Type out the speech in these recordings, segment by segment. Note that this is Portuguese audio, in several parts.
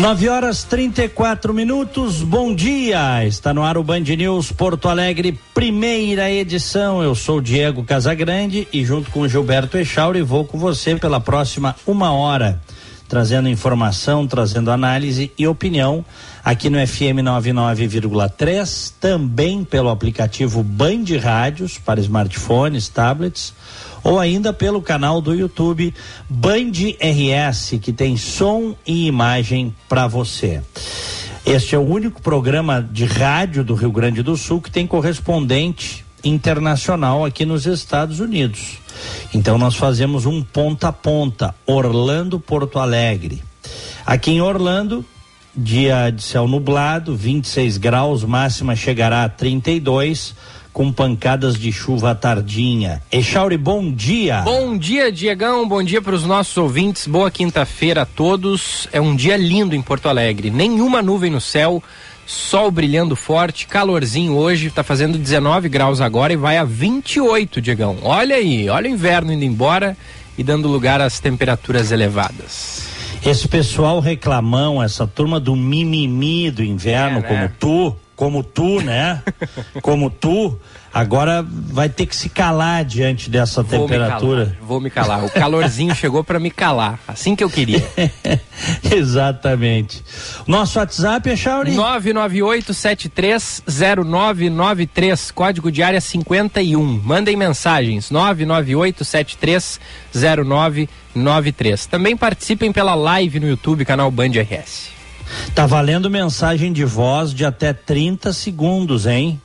9 horas 34 minutos, bom dia! Está no ar o Band News Porto Alegre, primeira edição. Eu sou Diego Casagrande e, junto com Gilberto Echauri, vou com você pela próxima uma hora, trazendo informação, trazendo análise e opinião aqui no FM 99,3, também pelo aplicativo Band Rádios para smartphones, tablets ou ainda pelo canal do YouTube Band RS, que tem som e imagem para você. Este é o único programa de rádio do Rio Grande do Sul que tem correspondente internacional aqui nos Estados Unidos. Então nós fazemos um ponta a ponta, Orlando Porto Alegre. Aqui em Orlando, dia de céu nublado, 26 graus, máxima chegará a 32 com pancadas de chuva tardinha. Echauri, bom dia. Bom dia, Diegão. Bom dia para os nossos ouvintes. Boa quinta-feira a todos. É um dia lindo em Porto Alegre. Nenhuma nuvem no céu, sol brilhando forte, calorzinho hoje. Está fazendo 19 graus agora e vai a 28, Diegão. Olha aí, olha o inverno indo embora e dando lugar às temperaturas elevadas. Esse pessoal reclamão, essa turma do mimimi do inverno, é, né? como tu, como tu, né? como tu, agora vai ter que se calar diante dessa vou temperatura. Me vou me calar. O calorzinho chegou para me calar, assim que eu queria. Exatamente. Nosso WhatsApp é Chauri? 998730993, código de área 51. Mandem mensagens 998730993. Também participem pela live no YouTube, canal Band RS. Tá valendo mensagem de voz de até 30 segundos, hein?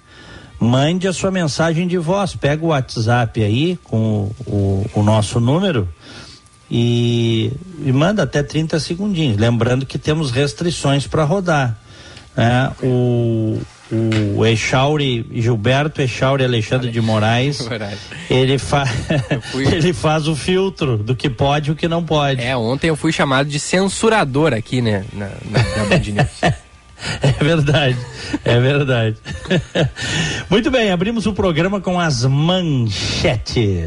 Mande a sua mensagem de voz. Pega o WhatsApp aí com o, o, nosso número e, e, manda até 30 segundinhos. Lembrando que temos restrições para rodar. Né? O, o Echauri, Gilberto Echauri Alexandre de Moraes, ele, fa fui... ele faz o filtro do que pode e o que não pode. É, ontem eu fui chamado de censurador aqui, né, na, na, na Band News. É verdade, é verdade. Muito bem, abrimos o programa com as manchetes.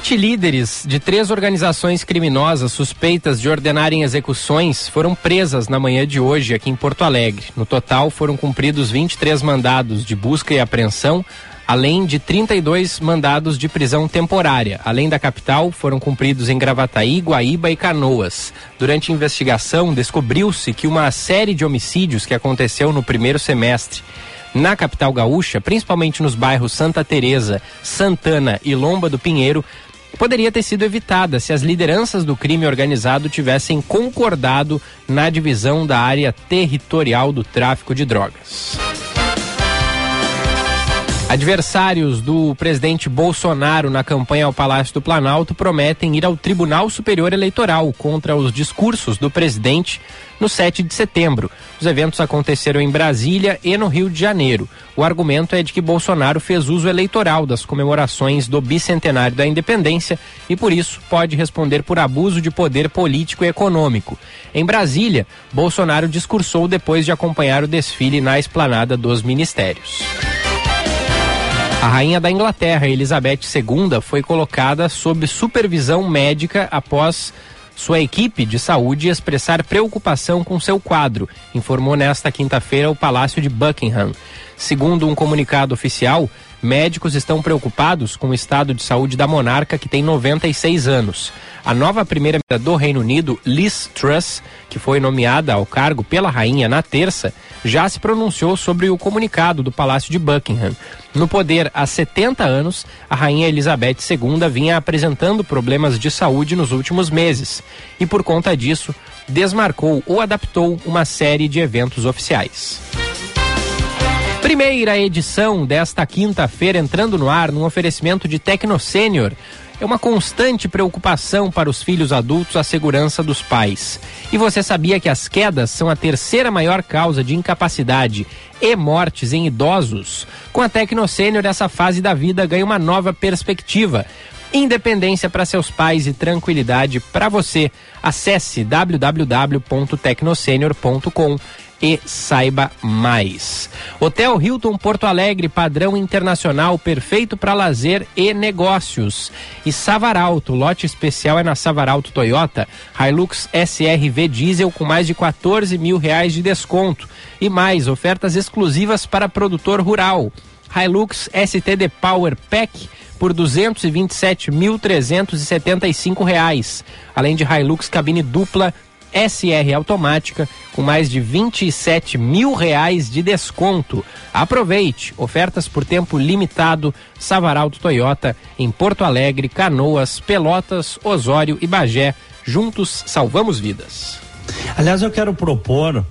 20 líderes de três organizações criminosas suspeitas de ordenarem execuções foram presas na manhã de hoje aqui em Porto Alegre. No total, foram cumpridos 23 mandados de busca e apreensão, além de 32 mandados de prisão temporária. Além da capital, foram cumpridos em Gravataí, Guaíba e Canoas. Durante a investigação, descobriu-se que uma série de homicídios que aconteceu no primeiro semestre na capital gaúcha, principalmente nos bairros Santa Teresa, Santana e Lomba do Pinheiro, poderia ter sido evitada se as lideranças do crime organizado tivessem concordado na divisão da área territorial do tráfico de drogas. Adversários do presidente Bolsonaro na campanha ao Palácio do Planalto prometem ir ao Tribunal Superior Eleitoral contra os discursos do presidente no 7 de setembro. Os eventos aconteceram em Brasília e no Rio de Janeiro. O argumento é de que Bolsonaro fez uso eleitoral das comemorações do bicentenário da independência e, por isso, pode responder por abuso de poder político e econômico. Em Brasília, Bolsonaro discursou depois de acompanhar o desfile na esplanada dos ministérios. A rainha da Inglaterra, Elizabeth II, foi colocada sob supervisão médica após sua equipe de saúde expressar preocupação com seu quadro, informou nesta quinta-feira o Palácio de Buckingham. Segundo um comunicado oficial, médicos estão preocupados com o estado de saúde da monarca, que tem 96 anos. A nova primeira-ministra do Reino Unido, Liz Truss, que foi nomeada ao cargo pela rainha na terça, já se pronunciou sobre o comunicado do Palácio de Buckingham. No poder há 70 anos, a rainha Elizabeth II vinha apresentando problemas de saúde nos últimos meses e, por conta disso, desmarcou ou adaptou uma série de eventos oficiais. Primeira edição desta quinta-feira entrando no ar num oferecimento de Tecno Sênior É uma constante preocupação para os filhos adultos a segurança dos pais. E você sabia que as quedas são a terceira maior causa de incapacidade e mortes em idosos? Com a Tecnosênior, essa fase da vida ganha uma nova perspectiva. Independência para seus pais e tranquilidade para você. Acesse www.tecnosenior.com e saiba mais. Hotel Hilton Porto Alegre, padrão internacional, perfeito para lazer e negócios. E Savaralto, lote especial é na Savaralto Toyota, Hilux SRV Diesel com mais de 14 mil reais de desconto. E mais, ofertas exclusivas para produtor rural. Hilux STD Power Pack por R$ 227.375, além de Hilux cabine dupla SR automática com mais de 27 mil reais de desconto. Aproveite! Ofertas por tempo limitado. Savaralto Toyota em Porto Alegre, Canoas, Pelotas, Osório e Bagé. Juntos salvamos vidas. Aliás, eu quero propor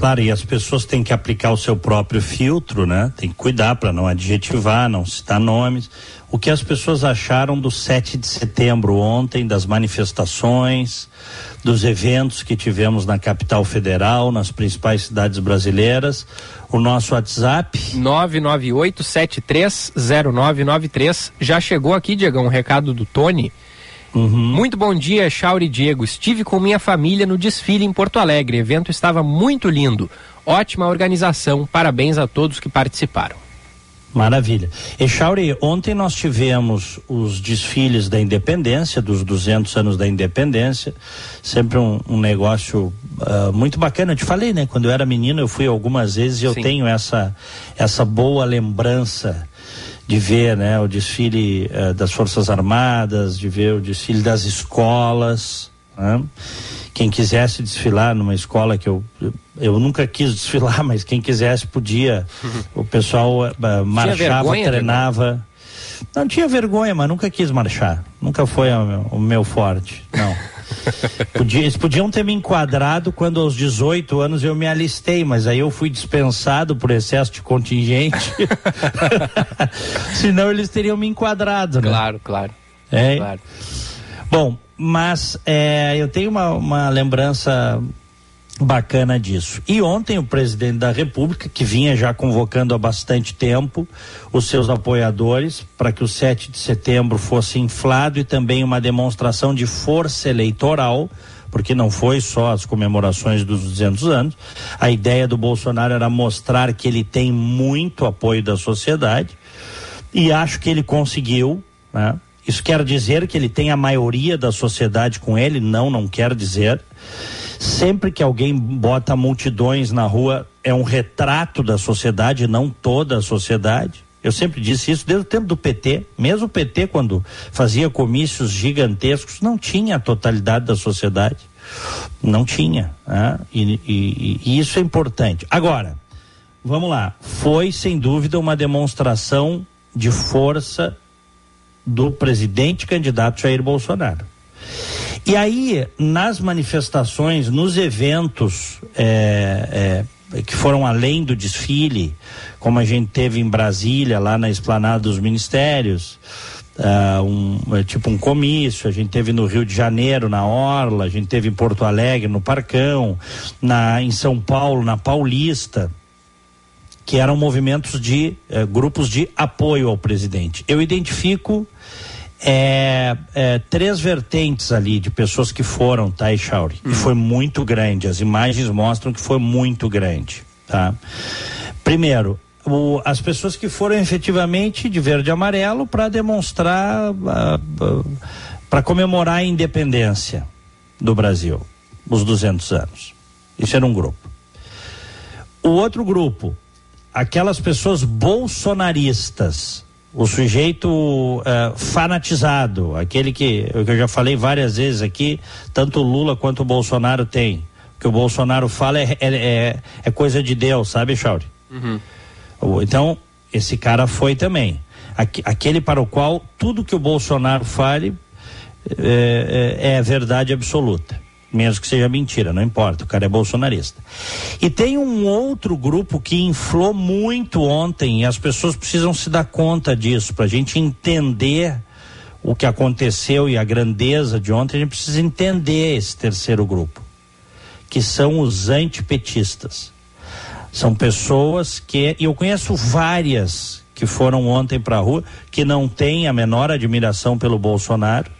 Claro, e as pessoas têm que aplicar o seu próprio filtro, né? Tem que cuidar para não adjetivar, não citar nomes. O que as pessoas acharam do 7 de setembro ontem, das manifestações, dos eventos que tivemos na capital federal, nas principais cidades brasileiras. O nosso WhatsApp. 998730993. Já chegou aqui, Diego, um recado do Tony. Uhum. Muito bom dia, Chauri Diego. Estive com minha família no desfile em Porto Alegre. O evento estava muito lindo. Ótima organização. Parabéns a todos que participaram. Maravilha. E Chauri, ontem nós tivemos os desfiles da independência, dos 200 anos da independência, sempre um, um negócio uh, muito bacana. Eu te falei, né? Quando eu era menino, eu fui algumas vezes e eu Sim. tenho essa, essa boa lembrança de ver né, o desfile uh, das Forças Armadas, de ver o desfile das escolas. Né? Quem quisesse desfilar numa escola que eu, eu, nunca quis desfilar, mas quem quisesse podia. O pessoal uh, marchava, treinava. Não tinha vergonha, mas nunca quis marchar. Nunca foi o, o meu forte. Não. Podia, eles podiam ter me enquadrado quando aos 18 anos eu me alistei, mas aí eu fui dispensado por excesso de contingente. Senão eles teriam me enquadrado, né? Claro, claro. É. claro. Bom, mas é, eu tenho uma, uma lembrança bacana disso. E ontem o presidente da República, que vinha já convocando há bastante tempo os seus apoiadores para que o 7 de setembro fosse inflado e também uma demonstração de força eleitoral, porque não foi só as comemorações dos 200 anos. A ideia do Bolsonaro era mostrar que ele tem muito apoio da sociedade e acho que ele conseguiu, né? Isso quer dizer que ele tem a maioria da sociedade com ele? Não, não quer dizer. Sempre que alguém bota multidões na rua, é um retrato da sociedade, não toda a sociedade. Eu sempre disse isso desde o tempo do PT. Mesmo o PT, quando fazia comícios gigantescos, não tinha a totalidade da sociedade. Não tinha. Né? E, e, e isso é importante. Agora, vamos lá. Foi, sem dúvida, uma demonstração de força do presidente candidato Jair Bolsonaro. E aí, nas manifestações, nos eventos é, é, que foram além do desfile, como a gente teve em Brasília, lá na esplanada dos ministérios, uh, um, é, tipo um comício, a gente teve no Rio de Janeiro, na Orla, a gente teve em Porto Alegre, no Parcão, na, em São Paulo, na Paulista que eram movimentos de eh, grupos de apoio ao presidente. Eu identifico é, é, três vertentes ali de pessoas que foram, tá, Echauri? Uhum. E foi muito grande. As imagens mostram que foi muito grande, tá? Primeiro, o, as pessoas que foram efetivamente de verde e amarelo para demonstrar, para comemorar a independência do Brasil, os 200 anos. Isso era um grupo. O outro grupo, aquelas pessoas bolsonaristas, o sujeito uh, fanatizado, aquele que, que eu já falei várias vezes aqui, tanto o Lula quanto o Bolsonaro tem. O que o Bolsonaro fala é, é, é, é coisa de Deus, sabe, Chauri? Uhum. Então, esse cara foi também. Aquele para o qual tudo que o Bolsonaro fale é, é, é verdade absoluta mesmo que seja mentira, não importa, o cara é bolsonarista. E tem um outro grupo que inflou muito ontem, e as pessoas precisam se dar conta disso, para a gente entender o que aconteceu e a grandeza de ontem, a gente precisa entender esse terceiro grupo, que são os antipetistas. São pessoas que, e eu conheço várias que foram ontem para a rua, que não têm a menor admiração pelo Bolsonaro,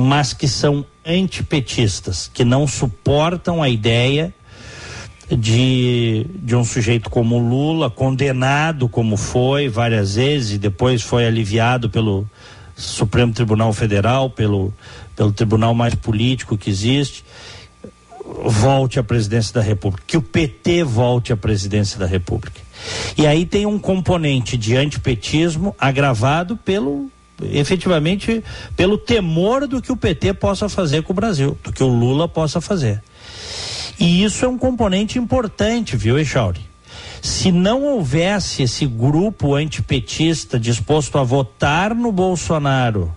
mas que são antipetistas, que não suportam a ideia de, de um sujeito como Lula, condenado como foi várias vezes e depois foi aliviado pelo Supremo Tribunal Federal, pelo, pelo tribunal mais político que existe, volte à presidência da República, que o PT volte à presidência da República. E aí tem um componente de antipetismo agravado pelo efetivamente pelo temor do que o PT possa fazer com o Brasil, do que o Lula possa fazer. E isso é um componente importante, viu, Echauri? Se não houvesse esse grupo antipetista disposto a votar no Bolsonaro,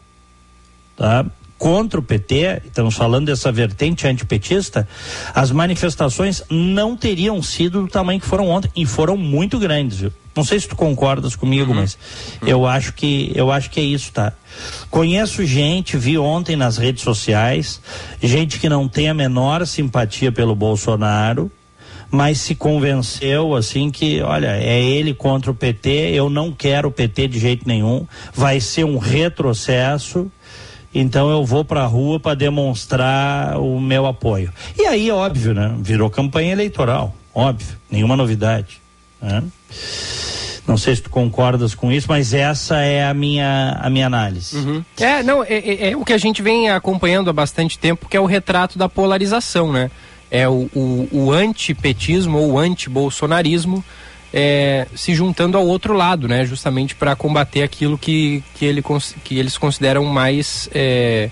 tá? Contra o PT, estamos falando dessa vertente antipetista, as manifestações não teriam sido do tamanho que foram ontem e foram muito grandes, viu? Não sei se tu concordas comigo, uhum. mas uhum. eu acho que eu acho que é isso, tá? Conheço gente, vi ontem nas redes sociais, gente que não tem a menor simpatia pelo Bolsonaro, mas se convenceu assim que, olha, é ele contra o PT, eu não quero o PT de jeito nenhum, vai ser um retrocesso então eu vou para a rua para demonstrar o meu apoio. E aí, óbvio, né? Virou campanha eleitoral, óbvio, nenhuma novidade. Né? Não sei se tu concordas com isso, mas essa é a minha, a minha análise. Uhum. É, não, é, é, é, o que a gente vem acompanhando há bastante tempo, que é o retrato da polarização, né? É o, o, o antipetismo ou antibolsonarismo é, se juntando ao outro lado, né? Justamente para combater aquilo que, que, ele, que eles consideram mais é,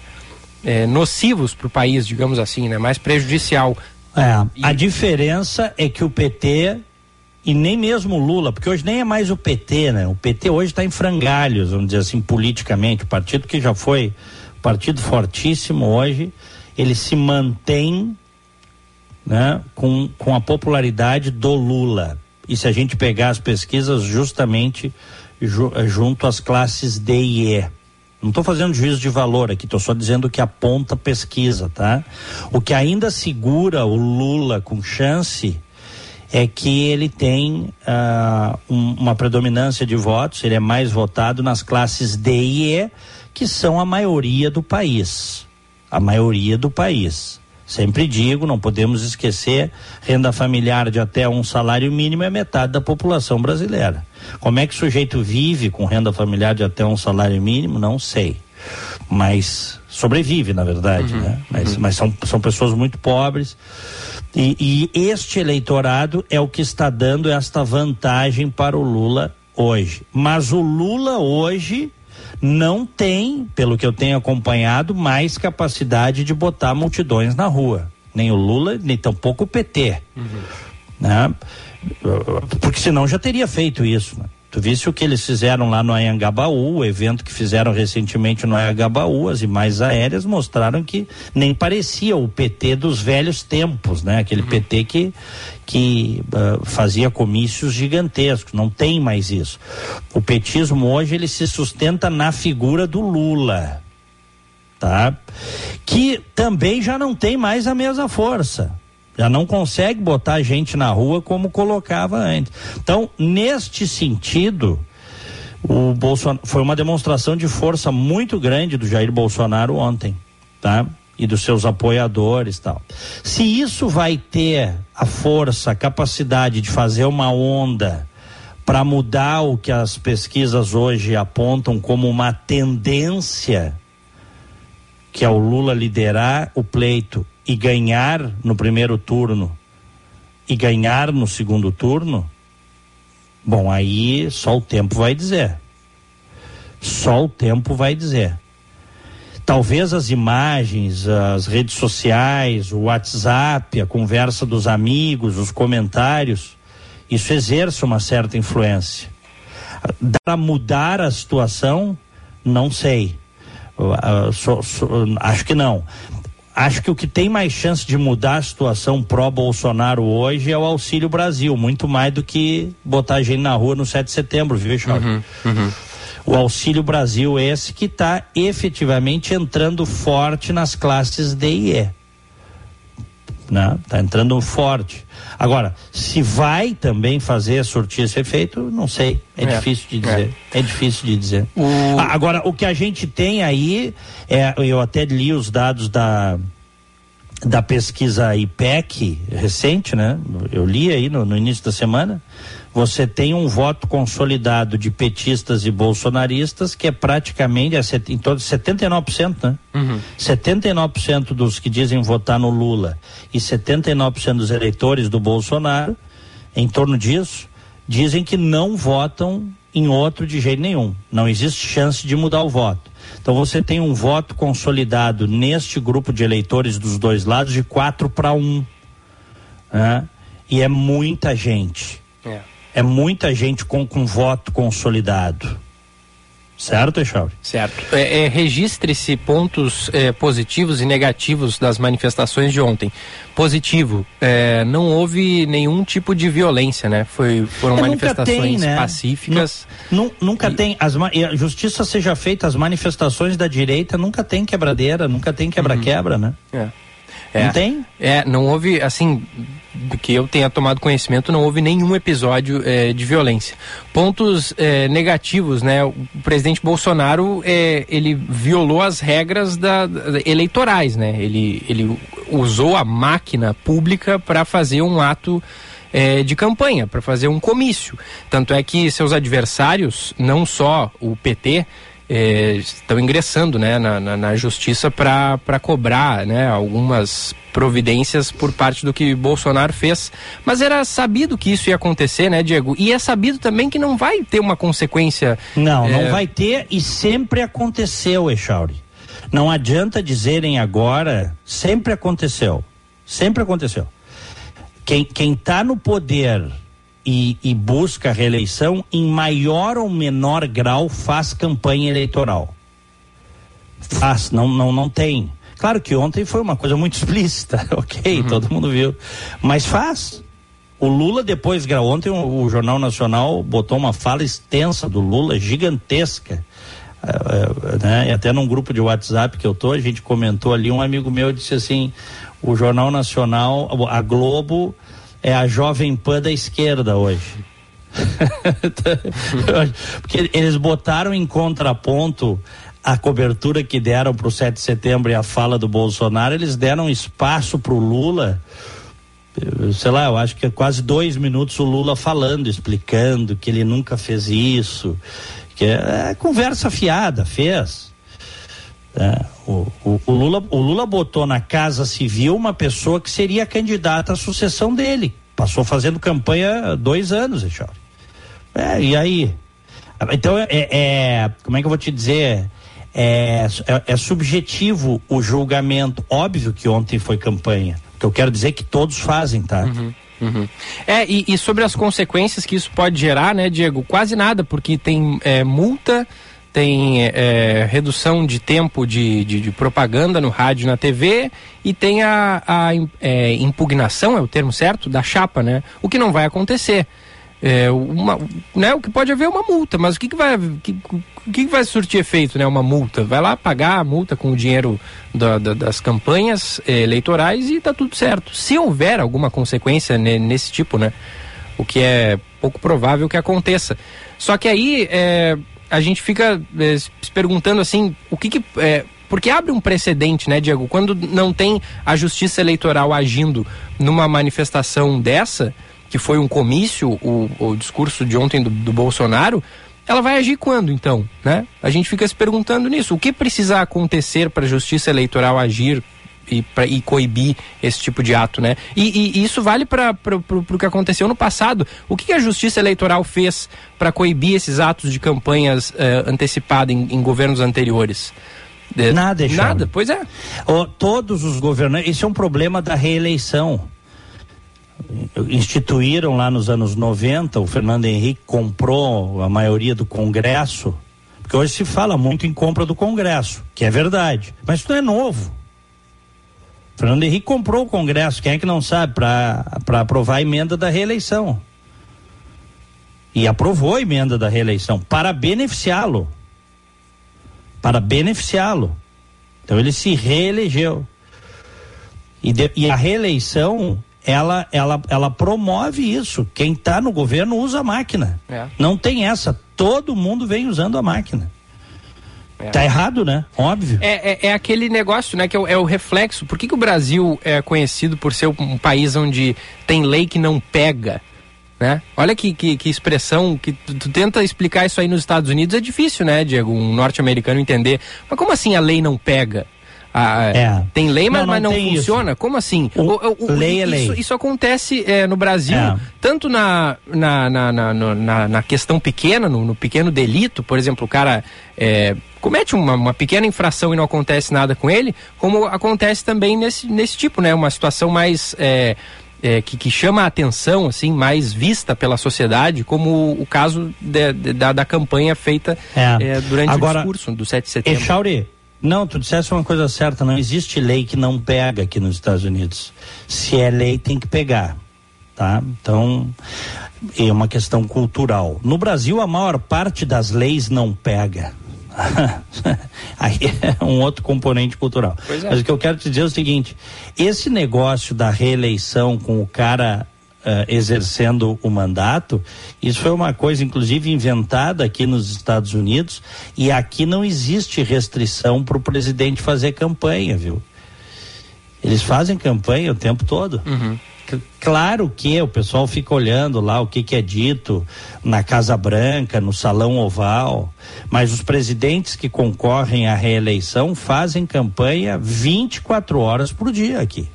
é, nocivos para o país, digamos assim, né? Mais prejudicial. É, e... A diferença é que o PT e nem mesmo o Lula, porque hoje nem é mais o PT, né? O PT hoje está em frangalhos, vamos dizer assim, politicamente. O partido que já foi partido fortíssimo hoje, ele se mantém né, com, com a popularidade do Lula e se a gente pegar as pesquisas justamente ju, eh, junto às classes D e E. Não estou fazendo juízo de valor aqui, estou só dizendo que aponta pesquisa, tá? O que ainda segura o Lula com chance é que ele tem uh, um, uma predominância de votos, ele é mais votado nas classes D e E, que são a maioria do país. A maioria do país. Sempre digo, não podemos esquecer, renda familiar de até um salário mínimo é metade da população brasileira. Como é que o sujeito vive com renda familiar de até um salário mínimo? Não sei. Mas sobrevive, na verdade, uhum, né? Mas, uhum. mas são, são pessoas muito pobres. E, e este eleitorado é o que está dando esta vantagem para o Lula hoje. Mas o Lula hoje não tem, pelo que eu tenho acompanhado, mais capacidade de botar multidões na rua. Nem o Lula, nem tampouco o PT. Uhum. Né? Porque senão já teria feito isso. Né? Tu viste o que eles fizeram lá no Anhangabaú, o evento que fizeram recentemente no Anhangabaú, as imagens aéreas mostraram que nem parecia o PT dos velhos tempos, né? Aquele uhum. PT que, que uh, fazia comícios gigantescos, não tem mais isso. O petismo hoje ele se sustenta na figura do Lula, tá? Que também já não tem mais a mesma força já não consegue botar gente na rua como colocava antes. Então, neste sentido, o Bolsonaro foi uma demonstração de força muito grande do Jair Bolsonaro ontem, tá? E dos seus apoiadores, tal. Se isso vai ter a força, a capacidade de fazer uma onda para mudar o que as pesquisas hoje apontam como uma tendência, que é o Lula liderar o pleito e ganhar no primeiro turno e ganhar no segundo turno, bom, aí só o tempo vai dizer. Só o tempo vai dizer. Talvez as imagens, as redes sociais, o WhatsApp, a conversa dos amigos, os comentários, isso exerce uma certa influência. Para mudar a situação, não sei. Uh, so, so, acho que não acho que o que tem mais chance de mudar a situação pró-Bolsonaro hoje é o Auxílio Brasil, muito mais do que botar a gente na rua no 7 de setembro, viu, Chora? Uhum, uhum. O Auxílio Brasil, esse que está efetivamente entrando forte nas classes D e E. Né? Tá entrando forte. Agora, se vai também fazer surtir esse efeito, não sei. É, é difícil de dizer. É, é difícil de dizer. O... Agora, o que a gente tem aí, é, eu até li os dados da, da pesquisa IPEC recente, né? Eu li aí no, no início da semana você tem um voto consolidado de petistas e bolsonaristas que é praticamente é em torno de 79%, né? Uhum. 79% dos que dizem votar no Lula e 79% dos eleitores do Bolsonaro, em torno disso, dizem que não votam em outro de jeito nenhum. Não existe chance de mudar o voto. Então você tem um voto consolidado neste grupo de eleitores dos dois lados de 4 para 1. Né? E é muita gente. É é muita gente com, com voto consolidado. Certo, Echauri? Certo. É, é, Registre-se pontos é, positivos e negativos das manifestações de ontem. Positivo, é, não houve nenhum tipo de violência, né? Foi, foram é, manifestações tem, né? pacíficas. nunca e... tem. As, a justiça seja feita, as manifestações da direita nunca tem quebradeira, nunca tem quebra-quebra, uhum. né? É. É, não tem? É, não houve, assim, que eu tenha tomado conhecimento, não houve nenhum episódio é, de violência. Pontos é, negativos, né? O presidente Bolsonaro, é, ele violou as regras da, da, eleitorais, né? Ele, ele usou a máquina pública para fazer um ato é, de campanha, para fazer um comício. Tanto é que seus adversários, não só o PT, é, estão ingressando né, na, na, na justiça para cobrar né, algumas providências por parte do que Bolsonaro fez. Mas era sabido que isso ia acontecer, né, Diego? E é sabido também que não vai ter uma consequência. Não, é... não vai ter e sempre aconteceu, Echauri. Não adianta dizerem agora, sempre aconteceu. Sempre aconteceu. Quem está no poder e, e busca reeleição, em maior ou menor grau, faz campanha eleitoral. Faz, não, não, não tem. Claro que ontem foi uma coisa muito explícita, ok, uhum. todo mundo viu. Mas faz. O Lula depois, ontem o, o, Jornal Nacional botou uma fala extensa do Lula, gigantesca. Uh, uh, né? E até num grupo de WhatsApp que eu tô, a gente comentou ali, um amigo meu disse assim, o Jornal Nacional, a Globo é a Jovem Pan da esquerda hoje. Porque eles botaram em contraponto a cobertura que deram para o 7 de setembro e a fala do Bolsonaro, eles deram espaço para o Lula. Sei lá, eu acho que é quase dois minutos o Lula falando, explicando que ele nunca fez isso, que é, é conversa fiada, fez. É, o, o, o, Lula, o Lula botou na Casa Civil uma pessoa que seria candidata à sucessão dele. Passou fazendo campanha dois anos, Echor. É, e aí? Então, é, é, Como é que eu vou te dizer? É, é, é, subjetivo o julgamento. Óbvio que ontem foi campanha. Que eu quero dizer é que todos fazem, tá? Uhum. Uhum. É, e, e, sobre as consequências que isso pode gerar, né, Diego? Quase nada, porque tem é, multa tem é, redução de tempo de, de, de, propaganda no rádio e na TV e tem a, a é, impugnação, é o termo certo, da chapa, né? O que não vai acontecer. É, uma, né, o que pode haver é uma multa, mas o que, que vai que, que vai surtir efeito, né? Uma multa, vai lá pagar a multa com o dinheiro da, da, das campanhas é, eleitorais e tá tudo certo. Se houver alguma consequência nesse tipo, né? O que é pouco provável que aconteça. Só que aí é, a gente fica é, se perguntando assim, o que que. É, porque abre um precedente, né, Diego? Quando não tem a justiça eleitoral agindo numa manifestação dessa, que foi um comício, o, o discurso de ontem do, do Bolsonaro, ela vai agir quando, então? Né? A gente fica se perguntando nisso. O que precisa acontecer para a justiça eleitoral agir e, pra, e coibir esse tipo de ato, né? E, e isso vale para o que aconteceu no passado. O que, a Justiça Eleitoral fez para coibir esses atos de campanhas eh, antecipadas em, em governos anteriores? Nada, Nada, pois é. Oh, todos os governantes, isso é um problema da reeleição. Instituíram lá nos anos 90, o Fernando Henrique comprou a maioria do Congresso, porque hoje se fala muito em compra do Congresso, que é verdade, mas isso não é novo. Fernando Henrique comprou o Congresso, quem é que não sabe, para aprovar a emenda da reeleição. E aprovou a emenda da reeleição para beneficiá-lo. para beneficiá-lo. Então ele se reelegeu. E, de, e a reeleição ela, ela, ela promove isso. Quem está no governo usa a máquina. É. Não tem essa. Todo mundo vem usando a máquina. É. Tá errado, né? Óbvio. É, é, é, aquele negócio, né? Que é o, é o reflexo. Por que, que o Brasil é conhecido por ser um país onde tem lei que não pega? Né? Olha que, que, que, expressão que tu, tu, tenta explicar isso aí nos Estados Unidos é difícil, né, Diego? Um norte-americano entender. Mas como assim a lei não pega? Ah, é. Tem lei, mas não, mas não funciona? Isso. Como assim? O, o, o, lei é isso, lei. Isso acontece é, no Brasil, é. tanto na, na, na, na, na, questão pequena, no, no, pequeno delito, por exemplo, o cara é, comete uma, uma, pequena infração e não acontece nada com ele, como acontece também nesse, nesse tipo, né? Uma situação mais. É, é, que, que, chama a atenção, assim, mais vista pela sociedade, como o caso de, de, da, da, campanha feita é. É, durante Agora, o discurso do 7 de setembro. Echauri, não, tu disseste uma coisa certa, não existe lei que não pega aqui nos Estados Unidos. Se é lei, tem que pegar, tá? Então, é uma questão cultural. No Brasil, a maior parte das leis não pega. Aí é um outro componente cultural. É. Mas o que eu quero te dizer é o seguinte: esse negócio da reeleição com o cara uh, exercendo o mandato, isso foi uma coisa, inclusive, inventada aqui nos Estados Unidos, e aqui não existe restrição para o presidente fazer campanha, viu? Eles fazem campanha o tempo todo. Uhum. Claro que o pessoal fica olhando lá o que, que é dito na Casa Branca, no Salão Oval, mas os presidentes que concorrem à reeleição fazem campanha 24 horas por dia aqui.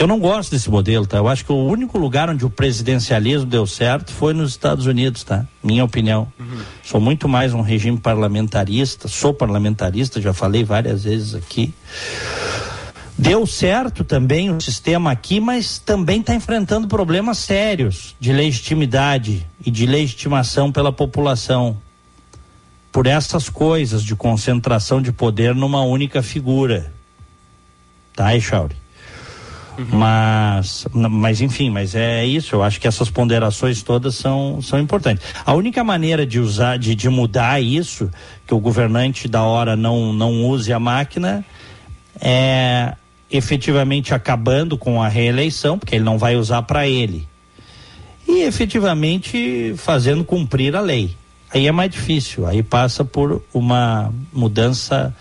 Eu não gosto desse modelo, tá? Eu acho que o único lugar onde o presidencialismo deu certo foi nos Estados Unidos, tá? Minha opinião. Uhum. Sou muito mais um regime parlamentarista, sou parlamentarista, já falei várias vezes aqui. Deu certo também o sistema aqui, mas também está enfrentando problemas sérios de legitimidade e de legitimação pela população. Por essas coisas de concentração de poder numa única figura. Tá, Echauri? Uhum. Mas, mas enfim, mas é isso. Eu acho que essas ponderações todas são, são importantes. A única maneira de usar, de, de mudar isso, que o governante da hora não, não use a máquina, é efetivamente acabando com a reeleição, porque ele não vai usar para ele, e efetivamente fazendo cumprir a lei. Aí é mais difícil, aí passa por uma mudança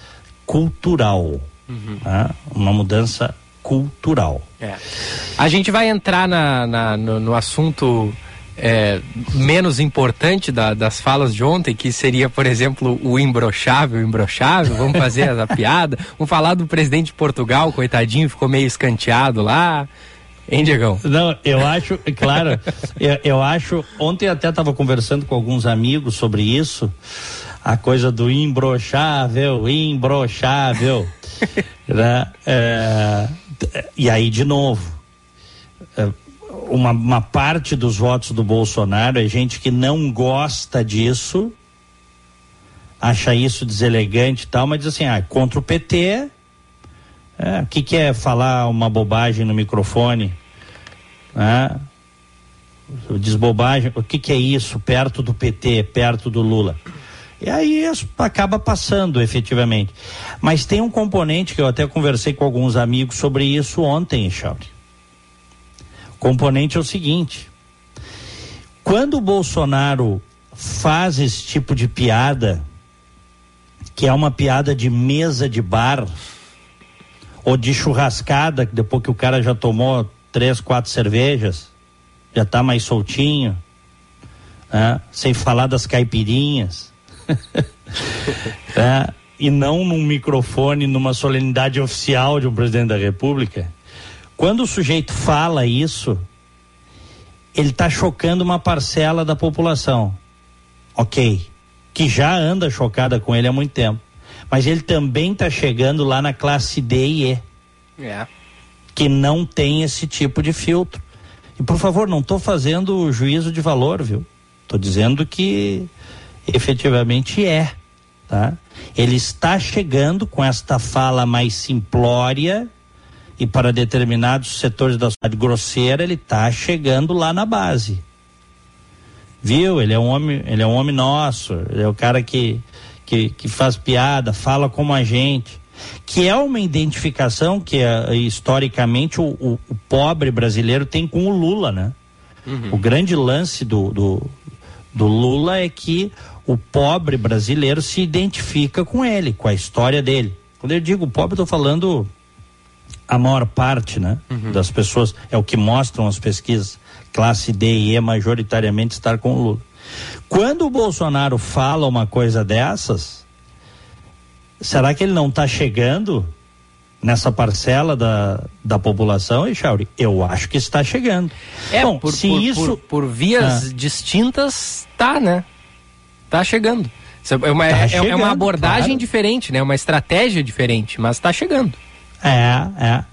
cultural, uhum. né? uma mudança cultural. É. A gente vai entrar na, na no, no assunto é, menos importante da, das falas de ontem, que seria, por exemplo, o imbrochável, imbrochável, vamos fazer a piada, vamos falar do presidente de Portugal, coitadinho, ficou meio escanteado lá. Hein, Diegão? Não, eu acho, claro, eu, eu acho, ontem até estava conversando com alguns amigos sobre isso, a coisa do imbrochável, imbrochável, né? É, e aí, de novo, é, uma, uma parte dos votos do Bolsonaro é gente que não gosta disso, acha isso deselegante e tal, mas diz assim, ah, contra o PT, é, o que, que é falar uma bobagem no microfone? É, diz bobagem, o que, que é isso perto do PT, perto do Lula? E aí acaba passando efetivamente. Mas tem um componente que eu até conversei com alguns amigos sobre isso ontem, Chauri componente é o seguinte: quando o Bolsonaro faz esse tipo de piada, que é uma piada de mesa de bar ou de churrascada, depois que o cara já tomou três, quatro cervejas, já está mais soltinho, né? sem falar das caipirinhas. Né? E não num microfone, numa solenidade oficial de um presidente da República. Quando o sujeito fala isso, ele está chocando uma parcela da população. Ok. Que já anda chocada com ele há muito tempo. Mas ele também está chegando lá na classe D e E. É. Que não tem esse tipo de filtro. E por favor, não estou fazendo juízo de valor, viu? Estou dizendo que efetivamente é. Tá? Ele está chegando com esta fala mais simplória e para determinados setores da sociedade grosseira, ele está chegando lá na base. Viu? Ele é um homem, ele é um homem nosso, ele é o cara que que, que faz piada, fala como a gente, que é uma identificação que é, historicamente o, o, o, pobre brasileiro tem com o Lula, né? Uhum. O grande lance do, do, do Lula é que o pobre brasileiro se identifica com ele, com a história dele. Quando eu digo pobre, estou falando a maior parte né, uhum. das pessoas, é o que mostram as pesquisas, classe D e E majoritariamente estar com o Lula. Quando o Bolsonaro fala uma coisa dessas, será que ele não está chegando nessa parcela da, da população, Echauri? Eu acho que está chegando. É, Bom, por, se por, isso... Por, por vias ah. distintas, tá, né? Tá chegando. É uma, tá é, chegando, é uma abordagem claro. diferente, né? Uma estratégia diferente, mas está chegando. É, é.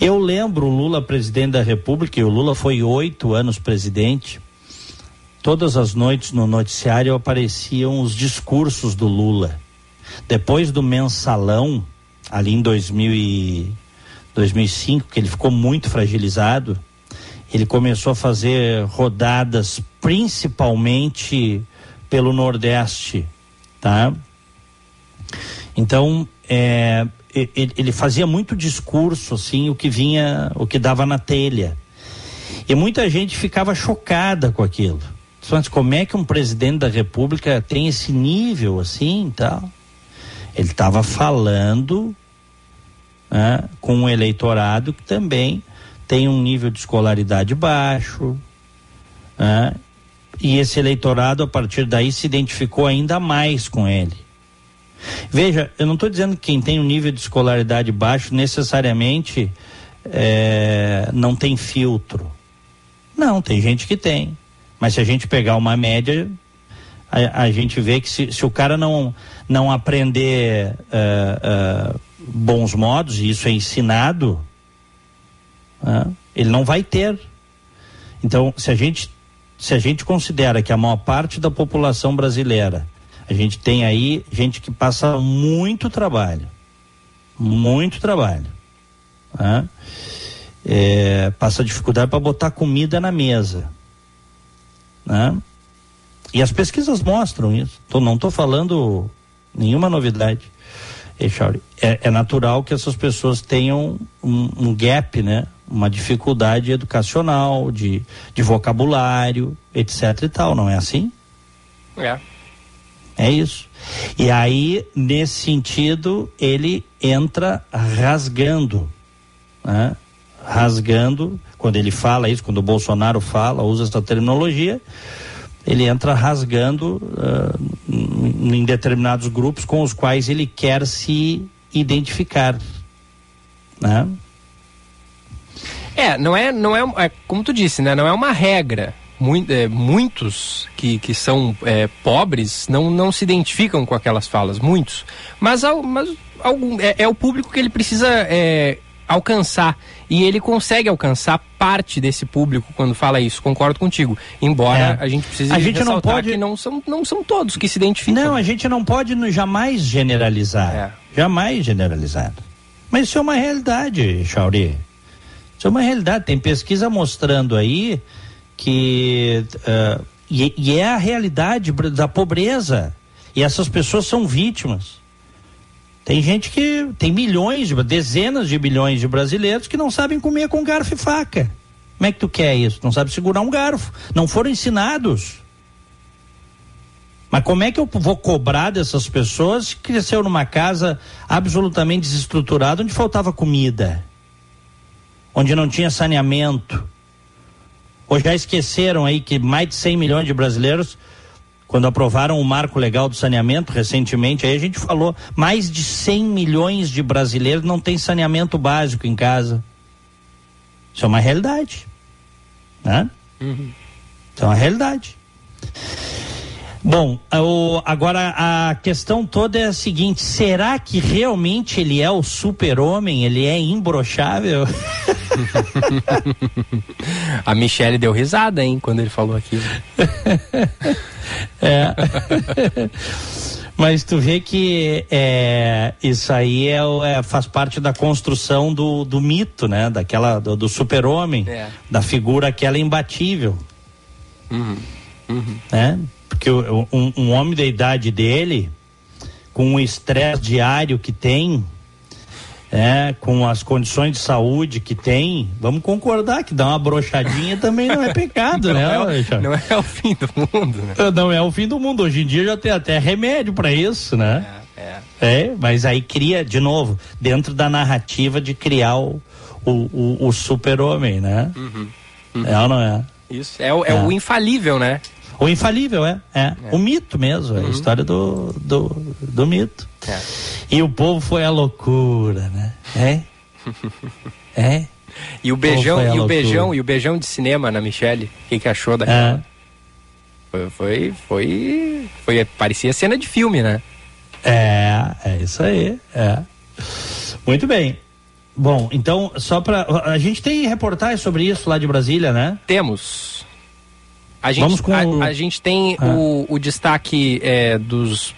Eu lembro o Lula presidente da República, e o Lula foi oito anos presidente. Todas as noites no noticiário apareciam os discursos do Lula. Depois do mensalão, ali em 2000 e 2005, que ele ficou muito fragilizado, ele começou a fazer rodadas principalmente pelo Nordeste, tá? Então, é, ele, ele, fazia muito discurso, assim, o que vinha, o que dava na telha. E muita gente ficava chocada com aquilo. Mas como é que um presidente da República tem esse nível assim tal? Ele estava falando né, com um eleitorado que também tem um nível de escolaridade baixo, né, e esse eleitorado a partir daí se identificou ainda mais com ele. Veja, eu não estou dizendo que quem tem um nível de escolaridade baixo necessariamente é, não tem filtro. Não, tem gente que tem. Mas se a gente pegar uma média, a, a gente vê que se, se, o cara não, não aprender uh, uh, bons modos, e isso é ensinado, uh, ele não vai ter. Então, se a gente se a gente considera que a maior parte da população brasileira a gente tem aí gente que passa muito trabalho, muito trabalho. Né? É, passa dificuldade para botar comida na mesa. Né? E as pesquisas mostram isso. Tô, não estou falando nenhuma novidade. É, é, natural que essas pessoas tenham um, um, gap, né? Uma dificuldade educacional, de, de vocabulário, etc e tal, não é assim? É. É isso. E aí, nesse sentido, ele entra rasgando, né? rasgando, quando ele fala isso, quando o Bolsonaro fala, usa essa terminologia, ele entra rasgando uh, em determinados grupos com os quais ele quer se identificar, né? É, não é, não é, é como tu disse, né? Não é uma regra muito, é, muitos que, que são é, pobres não, não se identificam com aquelas falas, muitos. Mas, mas algum, é, é o público que ele precisa é, alcançar. E ele consegue alcançar parte desse público quando fala isso, concordo contigo. Embora é. a gente precise a gente não pode... que não são, não são todos que se identificam. Não, a gente não pode jamais generalizar. É. Jamais generalizar. Mas isso é uma realidade, Chauri. Isso é uma realidade. Tem pesquisa mostrando aí que uh, e, e, é a realidade da pobreza e essas pessoas são vítimas. Tem gente que tem milhões, dezenas de milhões de brasileiros que não sabem comer com garfo e faca. Como é que tu quer isso? Não sabe segurar um garfo. Não foram ensinados. Mas como é que eu vou cobrar dessas pessoas que cresceu numa casa absolutamente desestruturada, onde faltava comida, onde não tinha saneamento, ou já esqueceram aí que mais de 100 milhões de brasileiros, quando aprovaram o marco legal do saneamento recentemente, aí a gente falou, mais de 100 milhões de brasileiros não têm saneamento básico em casa. Isso é uma realidade. Né? Uhum. Isso é uma realidade. Bom, o, agora a questão toda é a seguinte: será que realmente ele é o super-homem? Ele é imbrochável? a Michelle deu risada, hein, quando ele falou aquilo. é. Mas tu vê que é, isso aí é, é, faz parte da construção do, do mito, né? Daquela, do, do super-homem, é. da figura aquela imbatível. Uhum. Uhum. Né? Porque um, um homem da idade dele, com o estresse diário que tem, é, com as condições de saúde que tem, vamos concordar que dar uma brochadinha também não é pecado, não né? É, não é o fim do mundo, né? É, não é o fim do mundo. Hoje em dia já tem até remédio para isso, né? É, é. é, mas aí cria, de novo, dentro da narrativa de criar o, o, o, o super-homem, né? Uhum, uhum. É ou não é? Isso, é, o, é, é. o infalível, né? O infalível, é. É. é. O mito mesmo, uhum. a história do, do, do mito. É. E o povo foi a loucura, né? É? é? E o beijão, e o beijão, e o beijão de cinema na Michelle. O que, que achou daquela? É. Foi, foi, foi, foi, parecia cena de filme, né? É, é isso aí, é. Muito bem. Bom, então, só para A gente tem reportagem sobre isso lá de Brasília, né? Temos. A gente, Vamos com... a, a gente tem ah. o, o, destaque é, dos,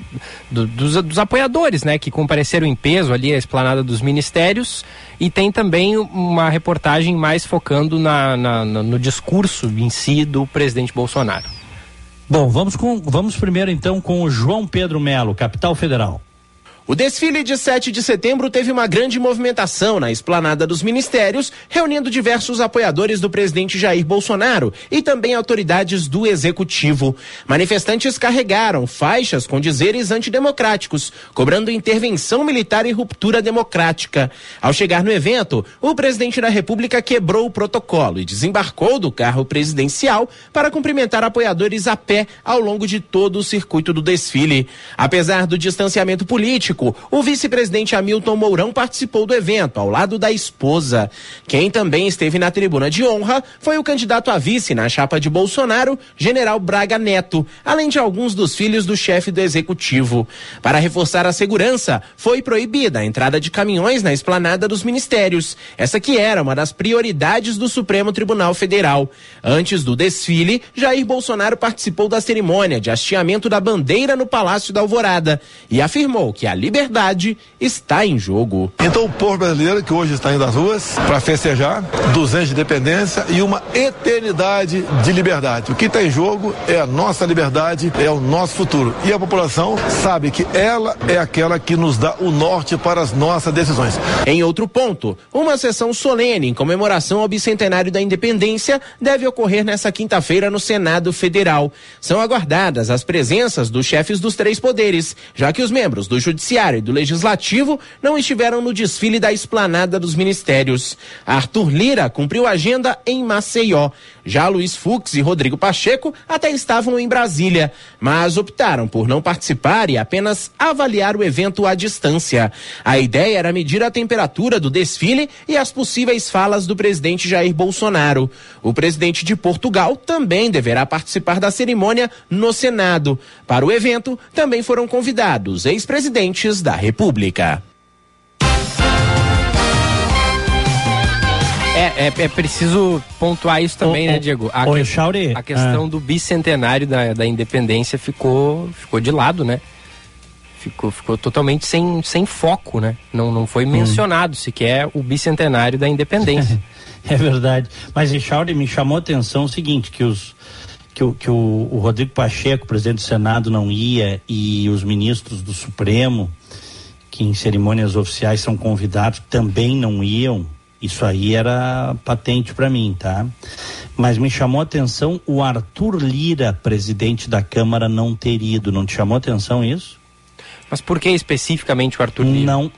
do, dos, dos, apoiadores, né, que compareceram em peso ali à esplanada dos ministérios e tem também uma reportagem mais focando na, na, na no discurso em si do presidente Bolsonaro. Bom, vamos, com, vamos primeiro então com o João Pedro Melo, capital federal. O desfile de 7 de setembro teve uma grande movimentação na esplanada dos ministérios, reunindo diversos apoiadores do presidente Jair Bolsonaro e também autoridades do executivo. Manifestantes carregaram faixas com dizeres antidemocráticos, cobrando intervenção militar e ruptura democrática. Ao chegar no evento, o presidente da República quebrou o protocolo e desembarcou do carro presidencial para cumprimentar apoiadores a pé ao longo de todo o circuito do desfile. Apesar do distanciamento político, o vice-presidente Hamilton Mourão participou do evento, ao lado da esposa. Quem também esteve na tribuna de honra foi o candidato a vice na chapa de Bolsonaro, general Braga Neto, além de alguns dos filhos do chefe do executivo. Para reforçar a segurança, foi proibida a entrada de caminhões na esplanada dos ministérios, essa que era uma das prioridades do Supremo Tribunal Federal. Antes do desfile, Jair Bolsonaro participou da cerimônia de hasteamento da bandeira no Palácio da Alvorada e afirmou que ali liberdade está em jogo. Então o povo brasileiro que hoje está indo às ruas para festejar 200 anos de independência e uma eternidade de liberdade. O que está em jogo é a nossa liberdade, é o nosso futuro. E a população sabe que ela é aquela que nos dá o norte para as nossas decisões. Em outro ponto, uma sessão solene em comemoração ao bicentenário da independência deve ocorrer nesta quinta-feira no Senado Federal. São aguardadas as presenças dos chefes dos três poderes, já que os membros do Judiciário Judiciário e do Legislativo não estiveram no desfile da esplanada dos ministérios. Arthur Lira cumpriu agenda em Maceió. Já Luiz Fux e Rodrigo Pacheco até estavam em Brasília, mas optaram por não participar e apenas avaliar o evento à distância. A ideia era medir a temperatura do desfile e as possíveis falas do presidente Jair Bolsonaro. O presidente de Portugal também deverá participar da cerimônia no Senado. Para o evento, também foram convidados ex-presidentes presidentes da República. É, é, é, preciso pontuar isso também, né, Diego? A, que, a questão ah. do bicentenário da, da independência ficou, ficou de lado, né? Ficou, ficou totalmente sem, sem foco, né? Não, não foi hum. mencionado hum. sequer o bicentenário da independência. é verdade. Mas, Chauri, me chamou a atenção o seguinte, que os, que, o, que o, o Rodrigo Pacheco, presidente do Senado, não ia e os ministros do Supremo, que em cerimônias oficiais são convidados, também não iam. Isso aí era patente para mim, tá? Mas me chamou a atenção o Arthur Lira, presidente da Câmara, não ter ido. Não te chamou a atenção isso? Mas por que especificamente o Arthur Lira? Não,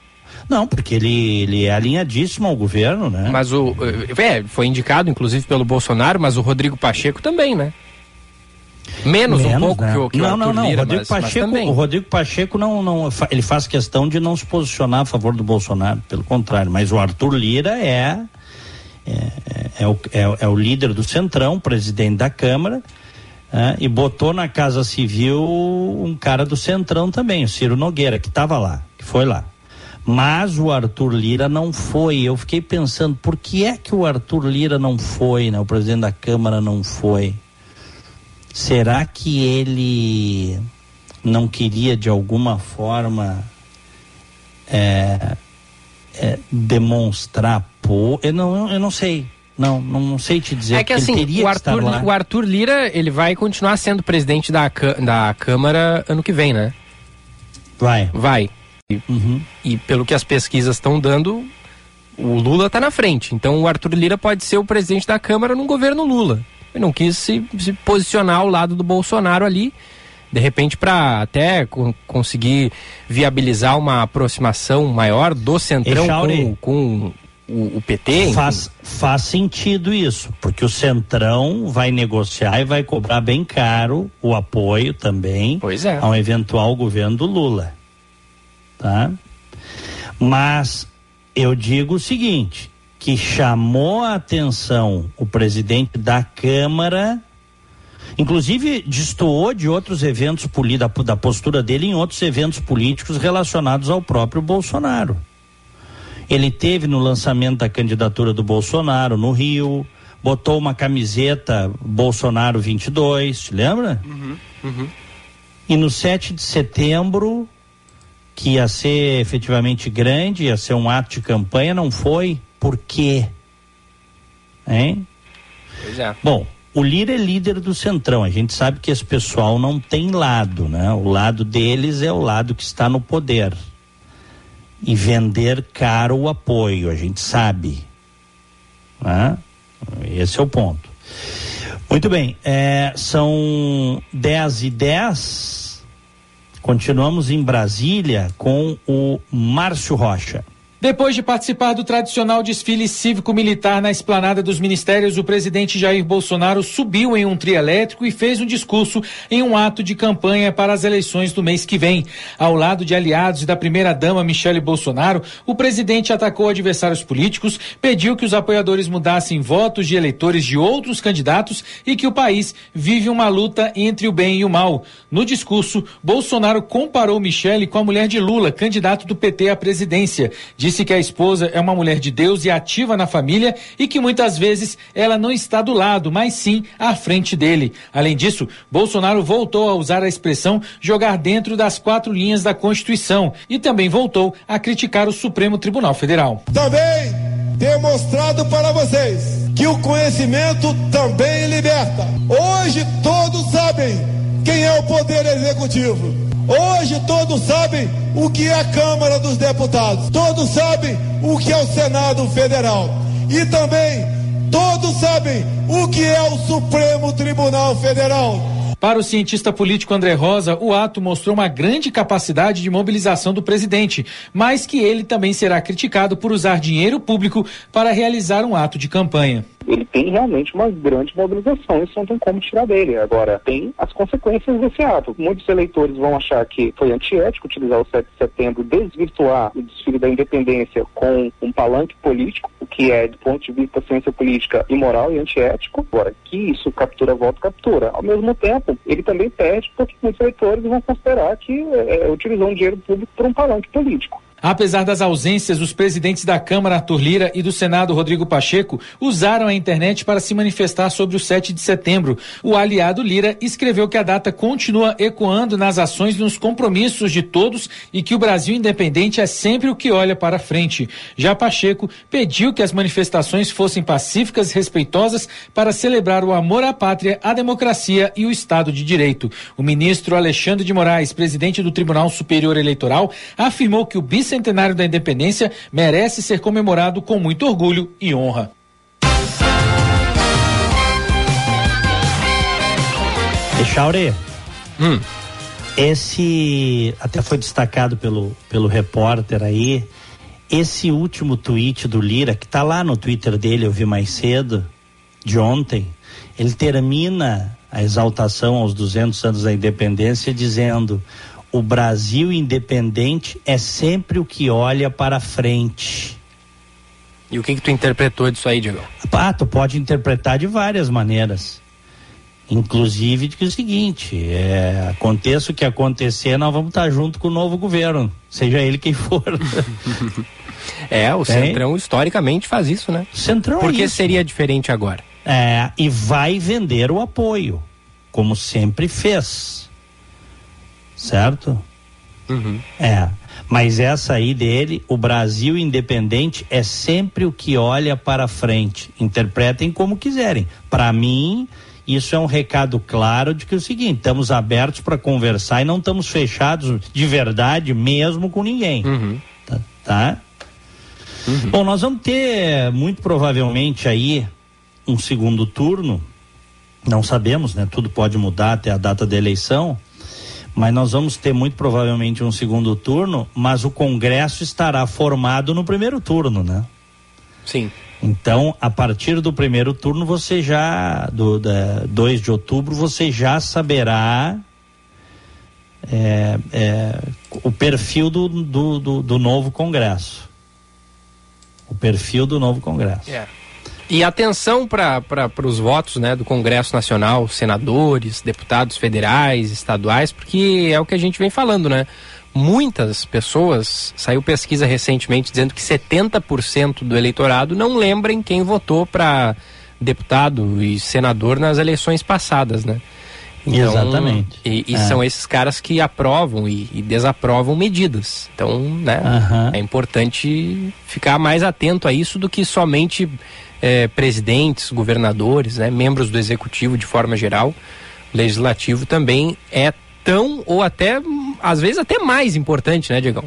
não, porque ele, ele é alinhadíssimo ao governo, né? Mas o. É, foi indicado, inclusive, pelo Bolsonaro, mas o Rodrigo Pacheco também, né? Menos, Menos, um pouco né? que o, que não, o não, não. Lira, Rodrigo mas, Pacheco, mas o Rodrigo Pacheco não, não, ele faz questão de não se posicionar a favor do Bolsonaro, pelo contrário. Mas o Arthur Lira é é, é, é o, é, é, o líder do Centrão, presidente da Câmara, é, e botou na Casa Civil um cara do Centrão também, o Ciro Nogueira, que estava lá, que foi lá. Mas o Arthur Lira não foi. Eu fiquei pensando, por que é que o Arthur Lira não foi, né? O presidente da Câmara não foi? Será que ele não queria de alguma forma é, é, demonstrar pô? Eu não, eu não sei. Não, não sei te dizer. É que assim, o Arthur, o Arthur Lira ele vai continuar sendo presidente da, da Câmara ano que vem, né? Vai. Vai. E, Uhum. e pelo que as pesquisas estão dando, o Lula está na frente. Então o Arthur Lira pode ser o presidente da Câmara num governo Lula. Ele não quis se, se posicionar ao lado do Bolsonaro ali, de repente para até co- conseguir viabilizar uma aproximação maior do Centrão Echauri. com, com o, o PT. Faz, faz sentido isso, porque o Centrão vai negociar e vai cobrar bem caro o apoio também Pois é. a um eventual governo do Lula. Tá? Mas eu digo o seguinte, que chamou a atenção o presidente da Câmara, inclusive destoou de outros eventos poli- da, da postura dele em outros eventos políticos relacionados ao próprio Bolsonaro. Ele teve no lançamento da candidatura do Bolsonaro no Rio, botou uma camiseta Bolsonaro 22, te lembra? E no 7 de setembro, que ia ser efetivamente grande, ia ser um ato de campanha, não foi. Por quê? Hein? Pois é. Bom, o Lira é líder do Centrão. A gente sabe que esse pessoal não tem lado, né? O lado deles é o lado que está no poder. E vender caro o apoio, a gente sabe. Né? Esse é o ponto. Muito bem, é, são 10 e 10. Continuamos em Brasília com o Márcio Rocha. Depois de participar do tradicional desfile cívico-militar na esplanada dos ministérios, o presidente Jair Bolsonaro subiu em um trio elétrico e fez um discurso em um ato de campanha para as eleições do mês que vem. Ao lado de aliados e da primeira-dama Michele Bolsonaro, o presidente atacou adversários políticos, pediu que os apoiadores mudassem votos de eleitores de outros candidatos e que o país vive uma luta entre o bem e o mal. No discurso, Bolsonaro comparou Michele com a mulher de Lula, candidato do PT à presidência. Disse que a esposa é uma mulher de Deus e ativa na família e que muitas vezes ela não está do lado, mas sim à frente dele. Além disso, Bolsonaro voltou a usar a expressão jogar dentro das quatro linhas da Constituição e também voltou a criticar o Supremo Tribunal Federal. Também ter mostrado para vocês que o conhecimento também liberta. Hoje todos sabem quem é o poder executivo. Hoje todos sabem o que é a Câmara dos Deputados. Todos sabem o que é o Senado Federal. E também todos sabem o que é o Supremo Tribunal Federal. Para o cientista político André Rosa, o ato mostrou uma grande capacidade de mobilização do presidente, mas que ele também será criticado por usar dinheiro público para realizar um ato de campanha. Ele tem realmente uma grande mobilização, isso não tem como tirar dele. Agora, tem as consequências desse ato. Muitos eleitores vão achar que foi antiético utilizar o 7 de setembro, desvirtuar o desfile da independência com um palanque político, o que é, do ponto de vista da ciência política, imoral e antiético. Agora, que isso captura voto, captura. Ao mesmo tempo, ele também perde porque muitos eleitores vão considerar que é, é, utilizou um dinheiro público por um palanque político. Apesar das ausências, os presidentes da Câmara, Arthur Lira, e do Senado, Rodrigo Pacheco, usaram a internet para se manifestar sobre o 7 de setembro. O aliado Lira escreveu que a data continua ecoando nas ações e nos compromissos de todos e que o Brasil independente é sempre o que olha para frente. Já Pacheco pediu que as manifestações fossem pacíficas respeitosas para celebrar o amor à pátria, a democracia e o Estado de Direito. O ministro Alexandre de Moraes, presidente do Tribunal Superior Eleitoral, afirmou que o bicentenário da independência merece ser comemorado com muito orgulho e honra. Echauri, Hum. esse até foi destacado pelo, pelo repórter aí. Esse último tweet do Lira, que tá lá no Twitter dele, eu vi mais cedo, de ontem, ele termina a exaltação aos 200 anos da independência dizendo: o Brasil independente é sempre o que olha para frente. E o que, que tu interpretou disso aí, Diego? Ah, tu pode interpretar de várias maneiras. Inclusive de que é o seguinte, é, aconteça o que acontecer, nós vamos estar junto com o novo governo, seja ele quem for. É, o? Centrão historicamente faz isso, né? Centrão Por é que isso. seria diferente agora? É, e vai vender o apoio, como sempre fez. Certo? É. Mas essa aí dele, o Brasil independente é sempre o que olha para frente. Interpretem como quiserem. Para mim, isso é um recado claro de que é o seguinte, estamos abertos para conversar e não estamos fechados de verdade mesmo com ninguém. Uhum. Tá? tá? Uhum. Bom, nós vamos ter muito provavelmente aí um segundo turno. Não sabemos, né? Tudo pode mudar até a data da eleição. Mas nós vamos ter muito provavelmente um segundo turno, mas o Congresso estará formado no primeiro turno, né? Sim. Então, a partir do primeiro turno, você já, do da, 2 de outubro, você já saberá é, é, o perfil do, do, do, do, novo Congresso. O perfil do novo Congresso. É. E atenção para os votos né, do Congresso Nacional, senadores, deputados federais, estaduais, porque é o que a gente vem falando, né? muitas pessoas, saiu pesquisa recentemente dizendo que 70% do eleitorado não lembrem quem votou para deputado e senador nas eleições passadas, né? Então, Exatamente. E, e é. são esses caras que aprovam e, e desaprovam medidas. Então, né, uhum. é importante ficar mais atento a isso do que somente é, presidentes, governadores, né, membros do executivo de forma geral. O legislativo também é tão ou até às vezes até mais importante, né, Diegão?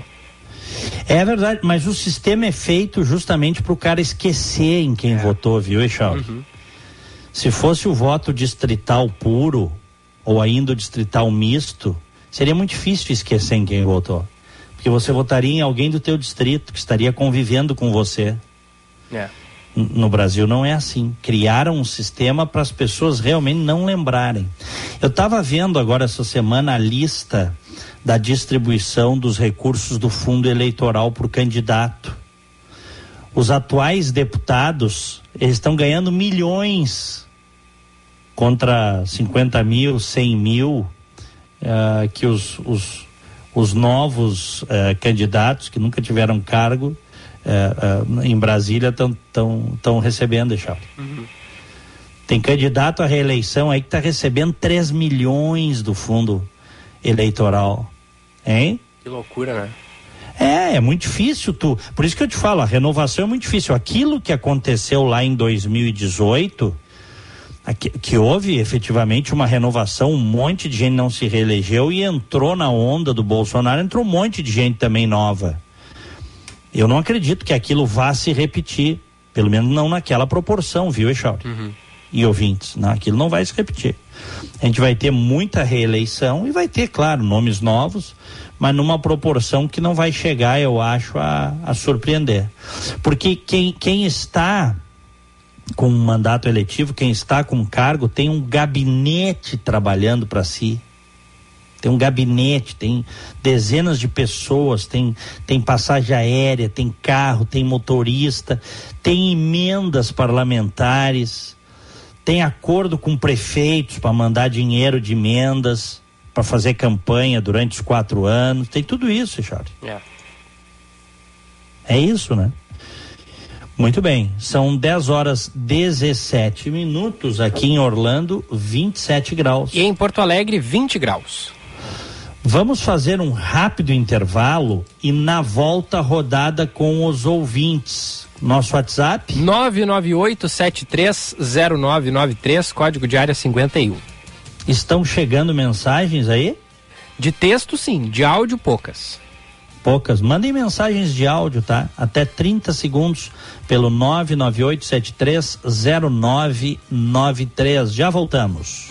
É verdade, mas o sistema é feito justamente para o cara esquecer em quem é. votou, viu, Eixal? Uhum. Se fosse o voto distrital puro, ou ainda o distrital misto, seria muito difícil esquecer em quem votou. Porque você votaria em alguém do teu distrito, que estaria convivendo com você. É. No Brasil não é assim. Criaram um sistema para as pessoas realmente não lembrarem. Eu estava vendo agora essa semana a lista da distribuição dos recursos do fundo eleitoral por candidato. Os atuais deputados, eles estão ganhando milhões contra 50 mil, 100 mil uh, que os, os, os novos uh, candidatos que nunca tiveram cargo uh, em Brasília estão recebendo, Charles. Uhum. Tem candidato à reeleição aí que está recebendo 3 milhões do fundo eleitoral. Hein? Que loucura, né? É, é muito difícil tu. Por isso que eu te falo, a renovação é muito difícil. Aquilo que aconteceu lá em 2018, aqui, que houve efetivamente uma renovação, um monte de gente não se reelegeu e entrou na onda do Bolsonaro, entrou um monte de gente também nova. Eu não acredito que aquilo vá se repetir, pelo menos não naquela proporção, viu, Echauri? Uhum. E ouvintes, não, aquilo não vai se repetir. A gente vai ter muita reeleição e vai ter, claro, nomes novos, mas numa proporção que não vai chegar, eu acho, a, a surpreender. Porque quem, quem está com um mandato eletivo, quem está com um cargo, tem um gabinete trabalhando para si. Tem um gabinete, tem dezenas de pessoas, tem, tem passagem aérea, tem carro, tem motorista, tem emendas parlamentares tem acordo com prefeitos para mandar dinheiro de emendas para fazer campanha durante os quatro anos. Tem tudo isso, Charles. É. é isso, né? Muito bem, são 10 horas 17 minutos aqui em Orlando, 27 graus. E em Porto Alegre, 20 graus. Vamos fazer um rápido intervalo e na volta rodada com os ouvintes. Nosso WhatsApp? 998-730993, código de área 51. Estão chegando mensagens aí? De texto, sim, de áudio, poucas. Poucas. Mandem mensagens de áudio, tá? Até 30 segundos pelo 998-730993. Já voltamos.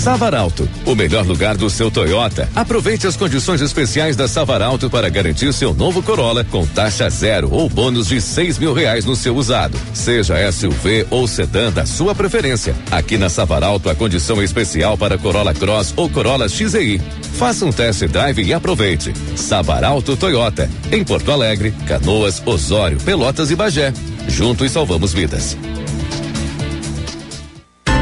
Savaralto, o melhor lugar do seu Toyota. Aproveite as condições especiais da Savaralto para garantir seu novo Corolla com taxa zero ou bônus de seis mil reais no seu usado. Seja SUV ou sedã da sua preferência. Aqui na Savaralto a condição é especial para Corolla Cross ou Corolla XEI. Faça um test drive e aproveite. Savaralto Toyota, em Porto Alegre, Canoas, Osório, Pelotas e Bagé. Juntos salvamos vidas.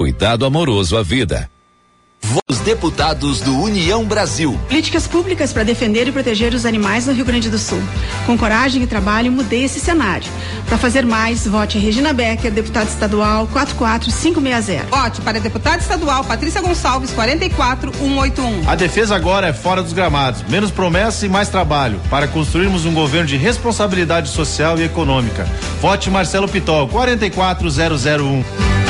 Cuidado amoroso à vida. Os deputados do União Brasil. Políticas públicas para defender e proteger os animais no Rio Grande do Sul. Com coragem e trabalho, mudei esse cenário. Para fazer mais, vote Regina Becker, deputada estadual 44560. Vote para deputada estadual Patrícia Gonçalves 44181. A defesa agora é fora dos gramados. Menos promessa e mais trabalho para construirmos um governo de responsabilidade social e econômica. Vote Marcelo Pitol 44001.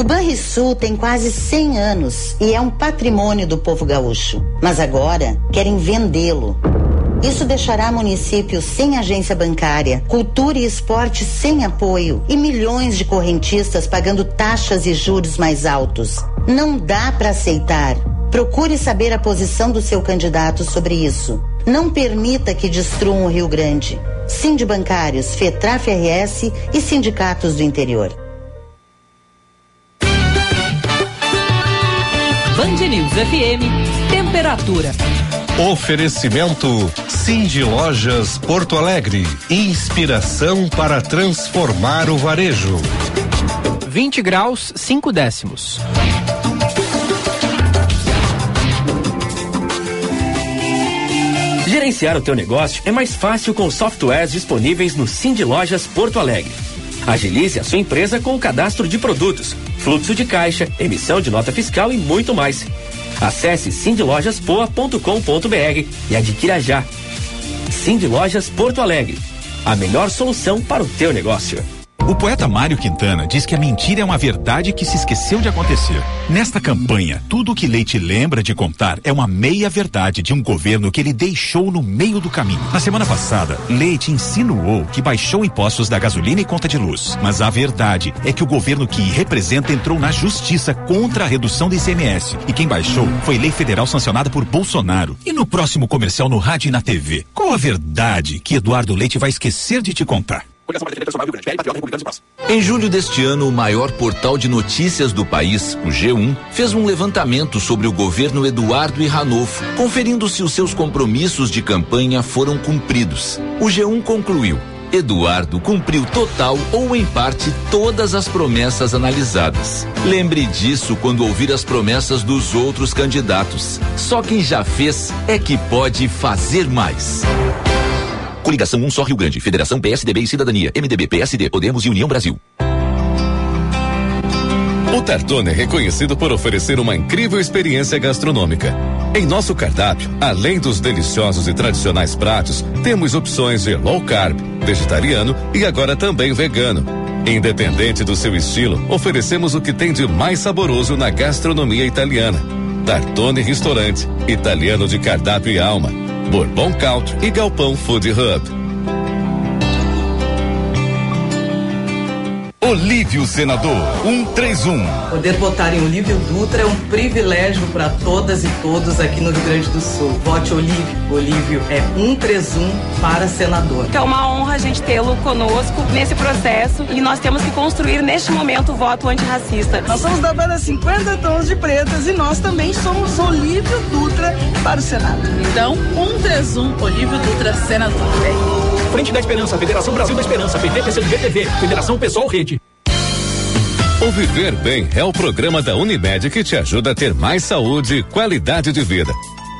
O Banrisul tem quase 100 anos e é um patrimônio do povo gaúcho. Mas agora querem vendê-lo. Isso deixará municípios sem agência bancária, cultura e esporte sem apoio e milhões de correntistas pagando taxas e juros mais altos. Não dá para aceitar. Procure saber a posição do seu candidato sobre isso. Não permita que destruam o Rio Grande. Sind bancários, FETRAF RS e sindicatos do interior. Band News FM, temperatura. Oferecimento Cindy Lojas Porto Alegre. Inspiração para transformar o varejo. 20 graus, 5 décimos. Gerenciar o teu negócio é mais fácil com softwares disponíveis no Cindy Lojas Porto Alegre. Agilize a sua empresa com o cadastro de produtos, fluxo de caixa, emissão de nota fiscal e muito mais. Acesse cindylojaspoa.com.br e adquira já. Cindy Lojas Porto Alegre. A melhor solução para o teu negócio. O poeta Mário Quintana diz que a mentira é uma verdade que se esqueceu de acontecer. Nesta campanha, tudo o que Leite lembra de contar é uma meia-verdade de um governo que ele deixou no meio do caminho. Na semana passada, Leite insinuou que baixou impostos da gasolina e conta de luz. Mas a verdade é que o governo que representa entrou na justiça contra a redução do ICMS. E quem baixou foi lei federal sancionada por Bolsonaro. E no próximo comercial no rádio e na TV, qual a verdade que Eduardo Leite vai esquecer de te contar? Em julho deste ano, o maior portal de notícias do país, o G1, fez um levantamento sobre o governo Eduardo e Ranolfo, conferindo se os seus compromissos de campanha foram cumpridos. O G1 concluiu. Eduardo cumpriu total ou em parte todas as promessas analisadas. Lembre disso quando ouvir as promessas dos outros candidatos. Só quem já fez é que pode fazer mais. Coligação Um Só Rio Grande, Federação PSDB e Cidadania, MDB, PSD, Podemos e União Brasil. O Tartone é reconhecido por oferecer uma incrível experiência gastronômica. Em nosso cardápio, além dos deliciosos e tradicionais pratos, temos opções de low carb, vegetariano e agora também vegano. Independente do seu estilo, oferecemos o que tem de mais saboroso na gastronomia italiana. Tartone Restaurante, italiano de cardápio e alma. Bourbon Country e Galpão Food Hub. Olívio Senador 131. Poder votar em Olívio Dutra é um privilégio para todas e todos aqui no Rio Grande do Sul. Vote Olívio. Olívio é 131 para senador. É uma honra a gente tê-lo conosco nesse processo e nós temos que construir neste momento o voto antirracista. Nós somos da banda 50 Tons de Pretas e nós também somos Olívio Dutra para o Senado. Então, 131 Olívio Dutra, senador. Frente da Esperança, Federação Brasil da Esperança, PT, PCdoB, TV, Federação Pessoal Rede. O Viver Bem é o programa da Unimed que te ajuda a ter mais saúde e qualidade de vida.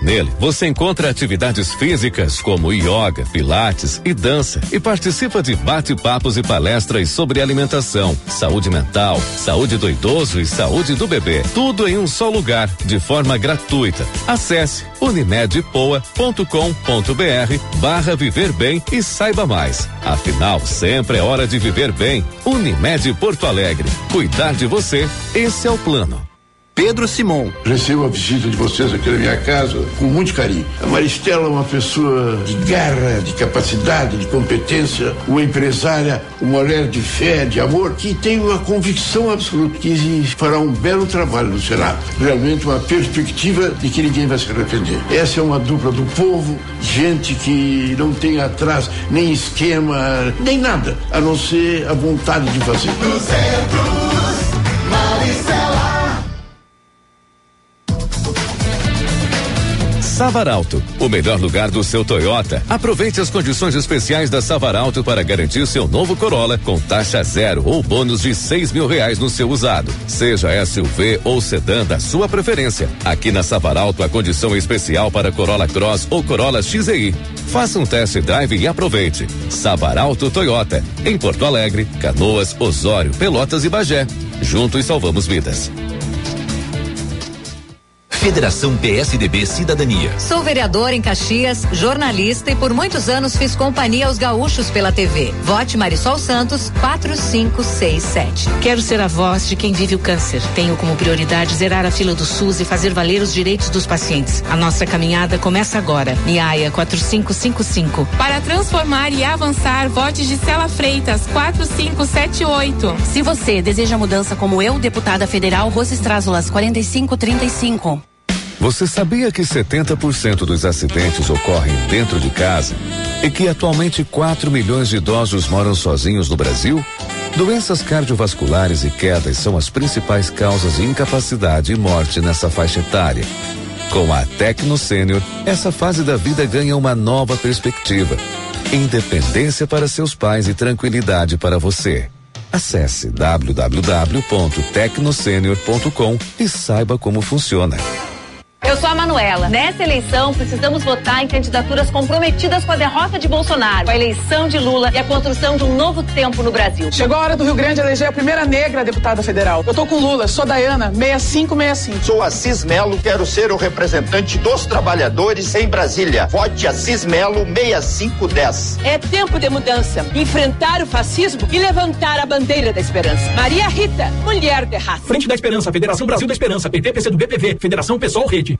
Nele, você encontra atividades físicas como yoga, pilates e dança e participa de bate-papos e palestras sobre alimentação, saúde mental, saúde do idoso e saúde do bebê. Tudo em um só lugar, de forma gratuita. Acesse unimedpoa.com.br barra viver bem e saiba mais. Afinal, sempre é hora de viver bem. Unimed Porto Alegre. Cuidar de você, esse é o plano. Pedro Simon. Recebo a visita de vocês aqui na minha casa com muito carinho. A Maristela é uma pessoa de garra, de capacidade, de competência, uma empresária, uma mulher de fé, de amor, que tem uma convicção absoluta que fará um belo trabalho no Senado. Realmente uma perspectiva de que ninguém vai se arrepender. Essa é uma dupla do povo, gente que não tem atrás nem esquema, nem nada, a não ser a vontade de fazer. Savaralto, o melhor lugar do seu Toyota. Aproveite as condições especiais da Savaralto para garantir seu novo Corolla com taxa zero ou bônus de seis mil reais no seu usado. Seja SUV ou sedã da sua preferência. Aqui na Savaralto a condição é especial para Corolla Cross ou Corolla XEI. Faça um test drive e aproveite. Savaralto Toyota, em Porto Alegre, Canoas, Osório, Pelotas e Bagé. Juntos salvamos vidas. Federação PSDB Cidadania. Sou vereador em Caxias, jornalista e por muitos anos fiz companhia aos gaúchos pela TV. Vote Marisol Santos 4567. Quero ser a voz de quem vive o câncer. Tenho como prioridade zerar a fila do SUS e fazer valer os direitos dos pacientes. A nossa caminhada começa agora. Niaia 4555. Para transformar e avançar, vote Gisela Freitas 4578. Se você deseja mudança como eu, deputada federal Rose Strázulas 4535. Você sabia que 70% dos acidentes ocorrem dentro de casa e que atualmente 4 milhões de idosos moram sozinhos no Brasil? Doenças cardiovasculares e quedas são as principais causas de incapacidade e morte nessa faixa etária. Com a Tecno Sênior, essa fase da vida ganha uma nova perspectiva. Independência para seus pais e tranquilidade para você. Acesse www.tecnosenior.com e saiba como funciona. Eu sou a Manuela. Nessa eleição, precisamos votar em candidaturas comprometidas com a derrota de Bolsonaro, com a eleição de Lula e a construção de um novo tempo no Brasil. Chegou a hora do Rio Grande eleger a primeira negra deputada federal. Eu tô com Lula, sou Dayana, 6565. Sou Assis Melo, quero ser o representante dos trabalhadores em Brasília. Vote Assis Melo 6510. É tempo de mudança, enfrentar o fascismo e levantar a bandeira da esperança. Maria Rita, mulher de raça. Frente da Esperança, Federação Brasil da Esperança, PT, PC do BPV, Federação Pessoal Rede.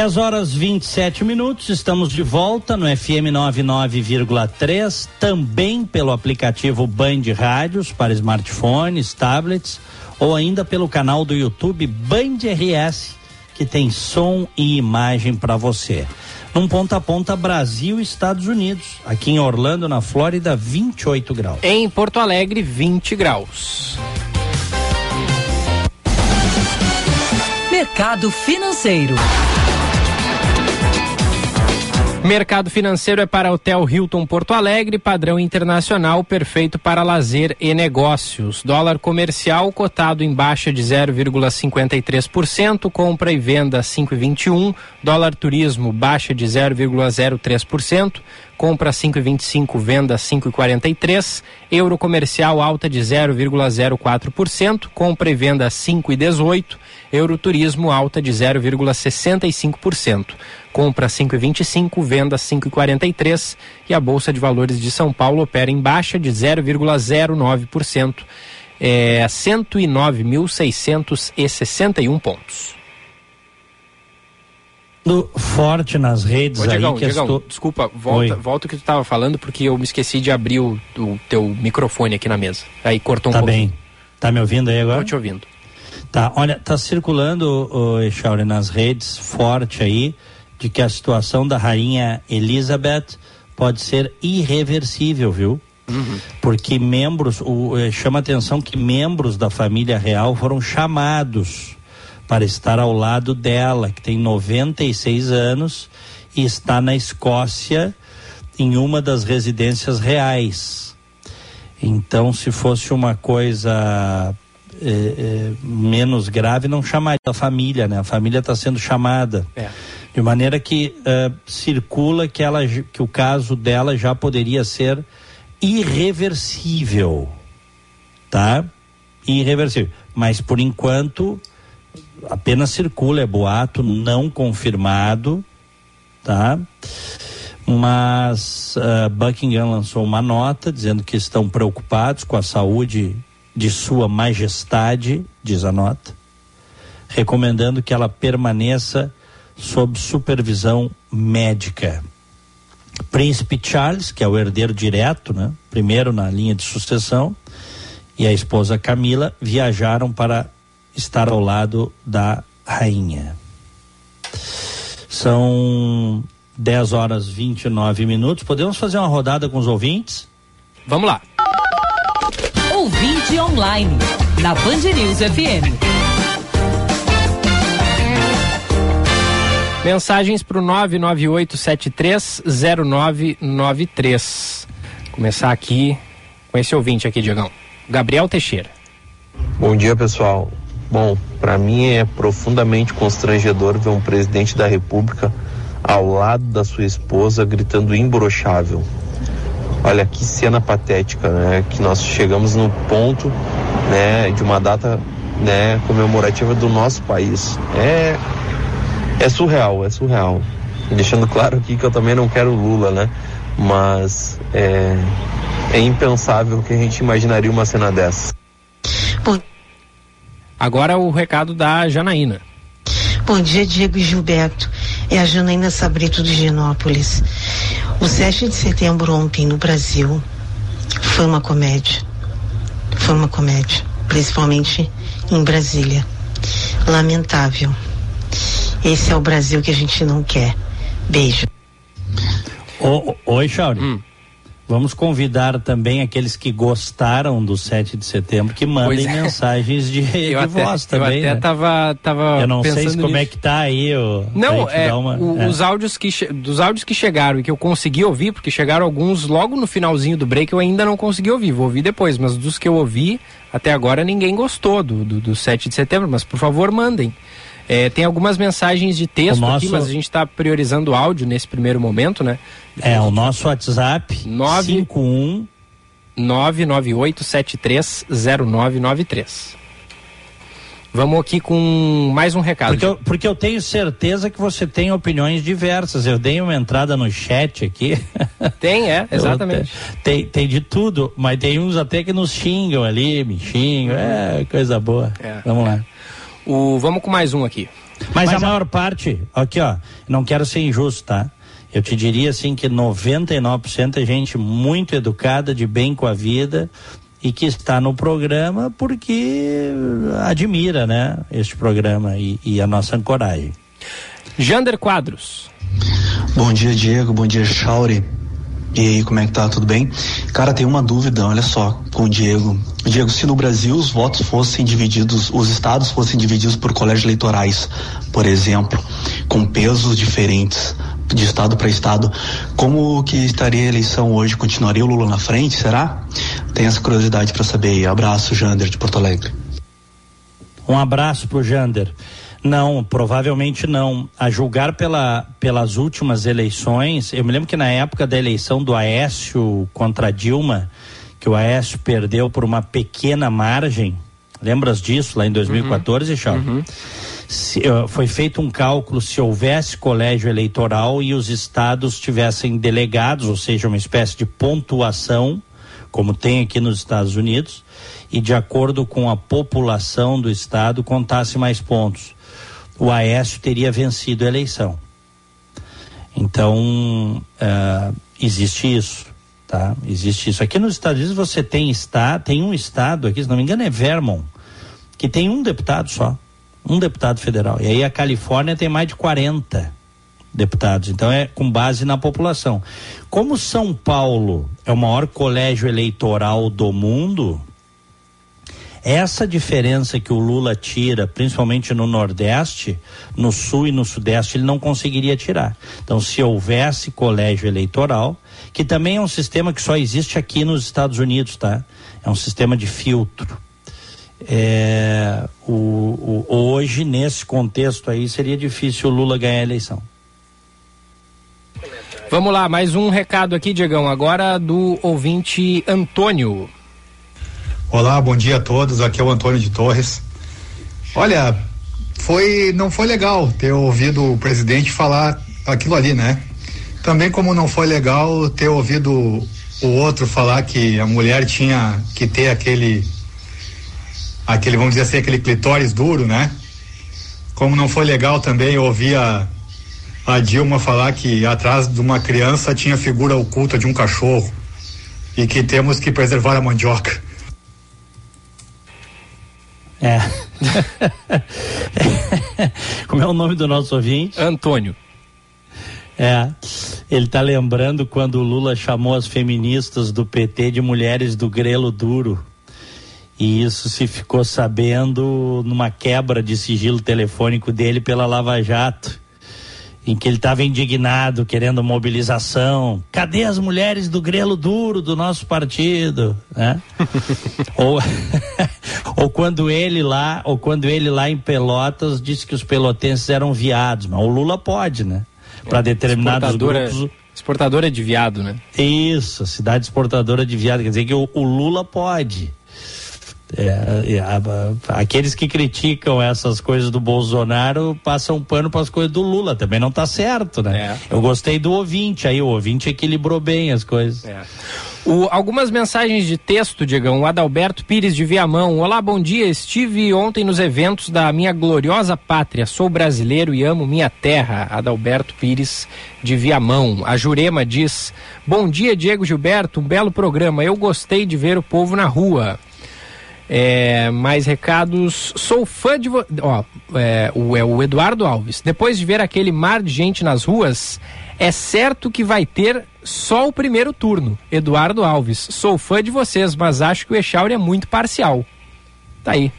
10 horas 27 minutos, estamos de volta no FM 99,3, também pelo aplicativo Band Rádios para smartphones, tablets ou ainda pelo canal do YouTube Band RS, que tem som e imagem para você. Num ponta a ponta Brasil e Estados Unidos, aqui em Orlando, na Flórida, 28 graus. Em Porto Alegre, 20 graus. Mercado Financeiro. Mercado financeiro é para Hotel Hilton Porto Alegre, padrão internacional, perfeito para lazer e negócios. Dólar comercial cotado em baixa de 0,53%, compra e venda 5,21. Dólar turismo baixa de 0,03%, compra 5,25, venda 5,43. Euro comercial alta de 0,04%, compra e venda 5,18. Euro turismo alta de 0,65%, compra 5,25, venda 5,43 e a Bolsa de Valores de São Paulo opera em baixa de 0,09%. é 109.661 pontos. Forte nas redes Ô, aí Diegão, que Diegão, estou... desculpa, volta, Oi. volta o que tu estava falando porque eu me esqueci de abrir o, o teu microfone aqui na mesa. Aí cortou um Tá pouquinho. bem. Tá me ouvindo aí agora? Tô te ouvindo. Tá, olha, tá circulando, o Echauri, nas redes, forte aí, de que a situação da rainha Elizabeth pode ser irreversível, viu? Porque membros, o, eh, chama atenção que membros da família real foram chamados para estar ao lado dela, que tem 96 anos e está na Escócia em uma das residências reais. Então, se fosse uma coisa eh, eh, menos grave, não chamaria a família, né? A família está sendo chamada. De maneira que eh, circula que, ela, que o caso dela já poderia ser irreversível. Tá? Irreversível. Mas por enquanto apenas circula, é boato não confirmado, tá? Mas ah, Buckingham lançou uma nota dizendo que estão preocupados com a saúde de Sua Majestade, diz a nota, recomendando que ela permaneça sob supervisão médica. Príncipe Charles, que é o herdeiro direto, né? Primeiro na linha de sucessão, e a esposa Camila viajaram para estar ao lado da rainha. São 10 horas 29 minutos. Podemos fazer uma rodada com os ouvintes? Vamos lá. Ouvinte online, na Band News FM. Mensagens para o 998730993. Começar aqui com esse ouvinte aqui, Diegão. Gabriel Teixeira. Bom dia, pessoal. Bom, para mim é profundamente constrangedor ver um presidente da República ao lado da sua esposa gritando imbrochável. Olha que cena patética, né? Que nós chegamos no ponto, né, de uma data, né, comemorativa do nosso país. É é surreal, é surreal. Deixando claro aqui que eu também não quero Lula, né? Mas é, é impensável que a gente imaginaria uma cena dessa. Agora o recado da Janaína. Bom dia, Diego e Gilberto. É a Janaína Sabrito de Genópolis. O 7 de setembro ontem no Brasil foi uma comédia. Foi uma comédia, principalmente em Brasília. Lamentável. Esse é o Brasil que a gente não quer. Beijo. Oi, Chauri. Vamos convidar também aqueles que gostaram do 7 de setembro que mandem é. mensagens de, de Eu até, voz eu também. até né? tava, tava Eu não sei como é que tá aí. O, Não, é, uma- o- é. os áudios que dos áudios que chegaram e que eu consegui ouvir, porque chegaram alguns logo no finalzinho do break, eu ainda não consegui ouvir, vou ouvir depois, mas dos que eu ouvi, até agora ninguém gostou do, do, do 7 de setembro, mas por favor mandem. É, tem algumas mensagens de texto O aqui, nosso- mas a gente está priorizando o áudio nesse primeiro momento, né? É, o nosso WhatsApp 51 998730993. Vamos aqui com mais um recado. Porque eu, porque eu tenho certeza que você tem opiniões diversas. Eu dei uma entrada no chat aqui. Tem, é, exatamente. Tem, tem de tudo, mas tem uns até que nos xingam ali, me xingam. É, coisa boa. É. Vamos lá. O, vamos com mais um aqui. Mas, a maior parte, aqui ó, não quero ser injusto, tá? Eu te diria assim que 99% é gente muito educada, de bem com a vida e que está no programa porque admira, né, este programa e, e a nossa ancoragem. Jander Quadros. Bom dia, Diego. Bom dia, Chauri. E aí, como é que tá? Tudo bem? Cara, tem uma dúvida, olha só, com o Diego. Diego, se no Brasil os votos fossem divididos, os estados fossem divididos por colégios eleitorais, por exemplo, com pesos diferentes de estado para estado, como que estaria a eleição hoje? Continuaria o Lula na frente, será? Tem essa curiosidade para saber aí. Abraço, Jander, de Porto Alegre. Um abraço pro Jander. Não, provavelmente não. A julgar pela, pelas últimas eleições, eu me lembro que na época da eleição do Aécio contra Dilma, que o Aécio perdeu por uma pequena margem, lembras disso lá em 2014, uhum. Se, uh, foi feito um cálculo se houvesse colégio eleitoral e os estados tivessem delegados, ou seja, uma espécie de pontuação, como tem aqui nos Estados Unidos, e de acordo com a população do estado contasse mais pontos, o Aécio teria vencido a eleição. Então, uh, existe isso, tá? Existe isso. Aqui nos Estados Unidos você tem estado, tem um estado aqui, se não me engano é Vermont, que tem um deputado só, um deputado federal. E aí a Califórnia tem mais de 40 deputados. Então é com base na população. Como São Paulo é o maior colégio eleitoral do mundo, essa diferença que o Lula tira, principalmente no Nordeste, no Sul e no Sudeste, ele não conseguiria tirar. Então, se houvesse colégio eleitoral, que também é um sistema que só existe aqui nos Estados Unidos, tá? É um sistema de filtro. É, o, o, hoje, nesse contexto aí, seria difícil o Lula ganhar a eleição. Vamos lá, mais um recado aqui, Diegão, agora do ouvinte Antônio. Olá, bom dia a todos. Aqui é o Antônio de Torres. Olha, foi não foi legal ter ouvido o presidente falar aquilo ali, né? Também como não foi legal ter ouvido o outro falar que a mulher tinha que ter aquele aquele, vamos dizer assim, aquele clitóris duro, né? Como não foi legal também ouvir a, a Dilma falar que atrás de uma criança tinha figura oculta de um cachorro e que temos que preservar a mandioca. É. Como é o nome do nosso ouvinte? Antônio. É. Ele está lembrando quando o Lula chamou as feministas do PT de mulheres do grelo duro. E isso se ficou sabendo numa quebra de sigilo telefônico dele pela Lava Jato em que ele estava indignado, querendo mobilização. Cadê as mulheres do grelo duro do nosso partido? Né? ou, ou quando ele lá, ou quando ele lá em Pelotas disse que os pelotenses eram viados, mas o Lula pode, né? Para determinados grupos. Exportadora de viado, né? Isso, cidade exportadora de viado. Quer dizer que o, o Lula pode. É, é, aqueles que criticam essas coisas do Bolsonaro passam pano para as coisas do Lula, também não está certo, né? É. Eu gostei do ouvinte, aí o ouvinte equilibrou bem as coisas. O, algumas mensagens de texto, Diegão. O Adalberto Pires de Viamão. Olá, bom dia. Estive ontem nos eventos da minha gloriosa pátria. Sou brasileiro e amo minha terra. Adalberto Pires de Viamão. A Jurema diz: Bom dia, Diego Gilberto. Um belo programa. Eu gostei de ver o povo na rua. É, mais recados. Sou fã de. Ó, é, o, é o Eduardo Alves. Depois de ver aquele mar de gente nas ruas, é certo que vai ter só o primeiro turno. Eduardo Alves. Sou fã de vocês, mas acho que o Echauri é muito parcial. Tá aí.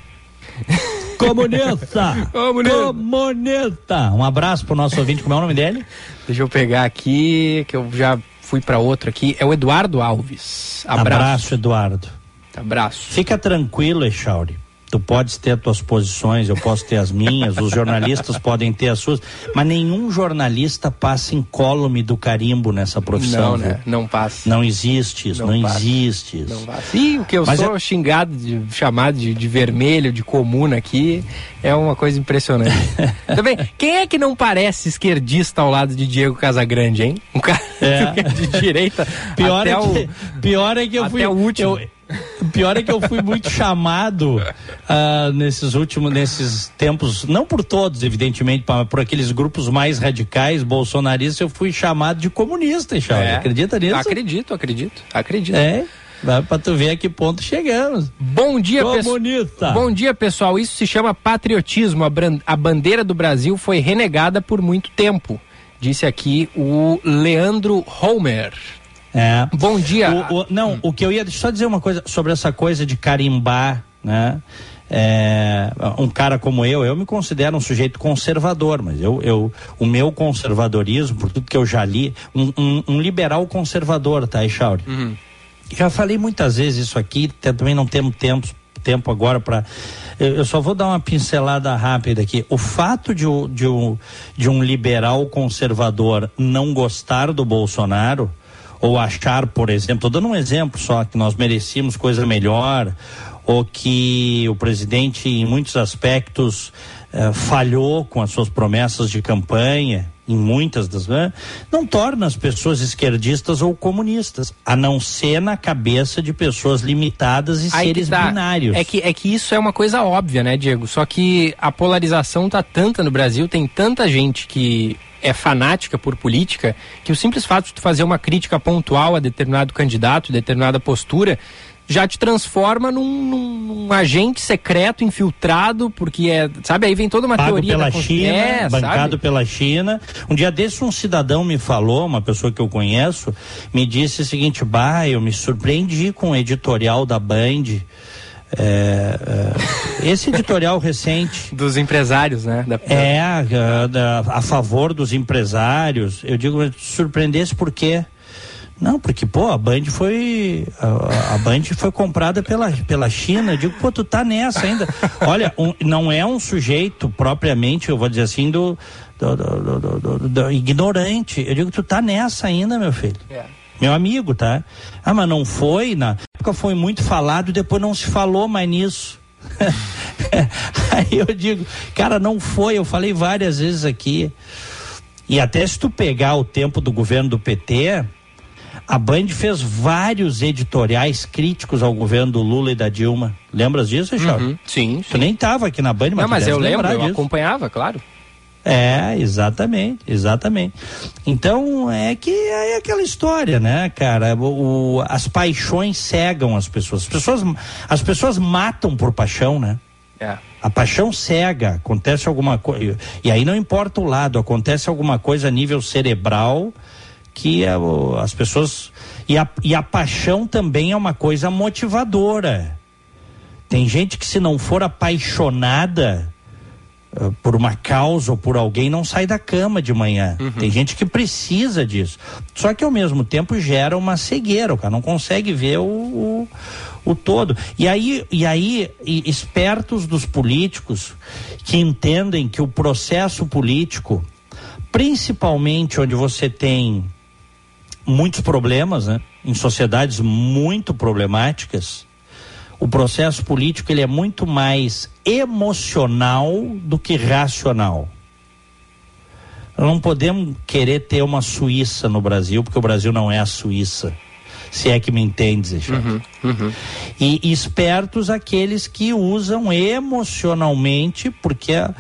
Comunista! Comunista! Comunista! Um abraço pro nosso ouvinte, como é o nome dele? Deixa eu pegar aqui, que eu já fui para outro aqui. É o Eduardo Alves. Abraço, Abraço Eduardo. Abraço. Fica tranquilo, Echauri. Tu podes ter as tuas posições, eu posso ter as minhas, os jornalistas podem ter as suas, mas nenhum jornalista passa incólume do carimbo nessa profissão. Não, né? Não passa. Não existe isso, não, não existe isso. Não passa. E o que eu mas sou é... xingado, de, chamado de, de, vermelho, de comuna aqui, é uma coisa impressionante. Também, quem é que não parece esquerdista ao lado de Diego Casagrande, hein? Um cara é. de direita. Pior, é que, o, pior é que eu fui. o último. Eu, o pior é que eu fui muito chamado uh, nesses últimos, nesses tempos, não por todos, evidentemente, mas por aqueles grupos mais radicais, bolsonaristas, eu fui chamado de comunista, Charles. É. Acredita nisso? Acredito, acredito, acredito. É. Vai pra tu ver a que ponto chegamos. Bom dia, pessoal. Bom dia, pessoal. Isso se chama patriotismo. A, a bandeira do Brasil foi renegada por muito tempo. Disse aqui o Leandro Homer. É. Bom dia. O, o, não, o que eu ia só dizer uma coisa sobre essa coisa de carimbar, né? É, um cara como eu, eu me considero um sujeito conservador, mas eu, eu o meu conservadorismo, por tudo que eu já li, um, um, um liberal conservador, tá, Echauri? Uhum. Já falei muitas vezes isso aqui, também não temos tempo, tempo agora para. Eu, eu, só vou dar uma pincelada rápida aqui. O fato de, de, um, de um liberal conservador não gostar do Bolsonaro ou achar, por exemplo, dando um exemplo só, que nós merecíamos coisa melhor, ou que o presidente, em muitos aspectos, eh, falhou com as suas promessas de campanha. Em muitas das né, não torna as pessoas esquerdistas ou comunistas, a não ser na cabeça de pessoas limitadas e Aí seres tá. binários. É que, é que isso é uma coisa óbvia, né, Diego? Só que a polarização tá tanta no Brasil, tem tanta gente que é fanática por política, que o simples fato de tu fazer uma crítica pontual a determinado candidato, determinada postura, já te transforma num, num- num agente secreto infiltrado, porque é, sabe, aí vem toda uma pago teoria pela China, é, bancado sabe? pela China. Um dia desse um cidadão me falou, uma pessoa que eu conheço, me disse o seguinte, bah, eu me surpreendi com o editorial da Band. é, é, esse editorial recente dos empresários, né? Da- é a, a favor dos empresários. Eu digo, surpreendesse por quê? Não, porque, pô, a Band foi. A, a Band foi comprada pela, pela China. Eu digo, pô, tu tá nessa ainda. Olha, um- não é um sujeito propriamente, eu vou dizer assim, do, do, do- do- ignorante. Eu digo, tu tá nessa ainda, meu filho. Meu amigo, tá? Ah, mas não foi, na época foi muito falado, depois não se falou mais nisso. Aí eu digo, cara, não foi, eu falei várias vezes aqui. E até se tu pegar o tempo do governo do PT, a Band fez vários editoriais críticos ao governo do Lula e da Dilma. Lembras disso, Charles? Uhum, sim, Tu nem tava aqui na Band, mas Não, mas eu lembro, lembrar eu disso. acompanhava, claro. É, exatamente, exatamente. Então, é que é aquela história, né, cara? O, o- as paixões cegam as pessoas. As pessoas, as pessoas matam por paixão, né? É. A paixão cega, acontece alguma coisa. E aí não importa o lado, acontece alguma coisa a nível cerebral que é o- as pessoas. E a, e a paixão também é uma coisa motivadora. Tem gente que, se não for apaixonada eh, por uma causa ou por alguém, não sai da cama de manhã. Tem gente que precisa disso. Só que ao mesmo tempo gera uma cegueira, o cara não consegue ver o, o, o todo. E aí, e aí e espertos dos políticos que entendem que o processo político, principalmente onde você tem muitos problemas, né? Em sociedades muito problemáticas, o processo político ele é muito mais emocional do que racional. Nós não podemos querer ter uma Suíça no Brasil, porque o Brasil não é a Suíça. Se é que me entende, Zé Charles. E espertos aqueles que usam emocionalmente, porque é,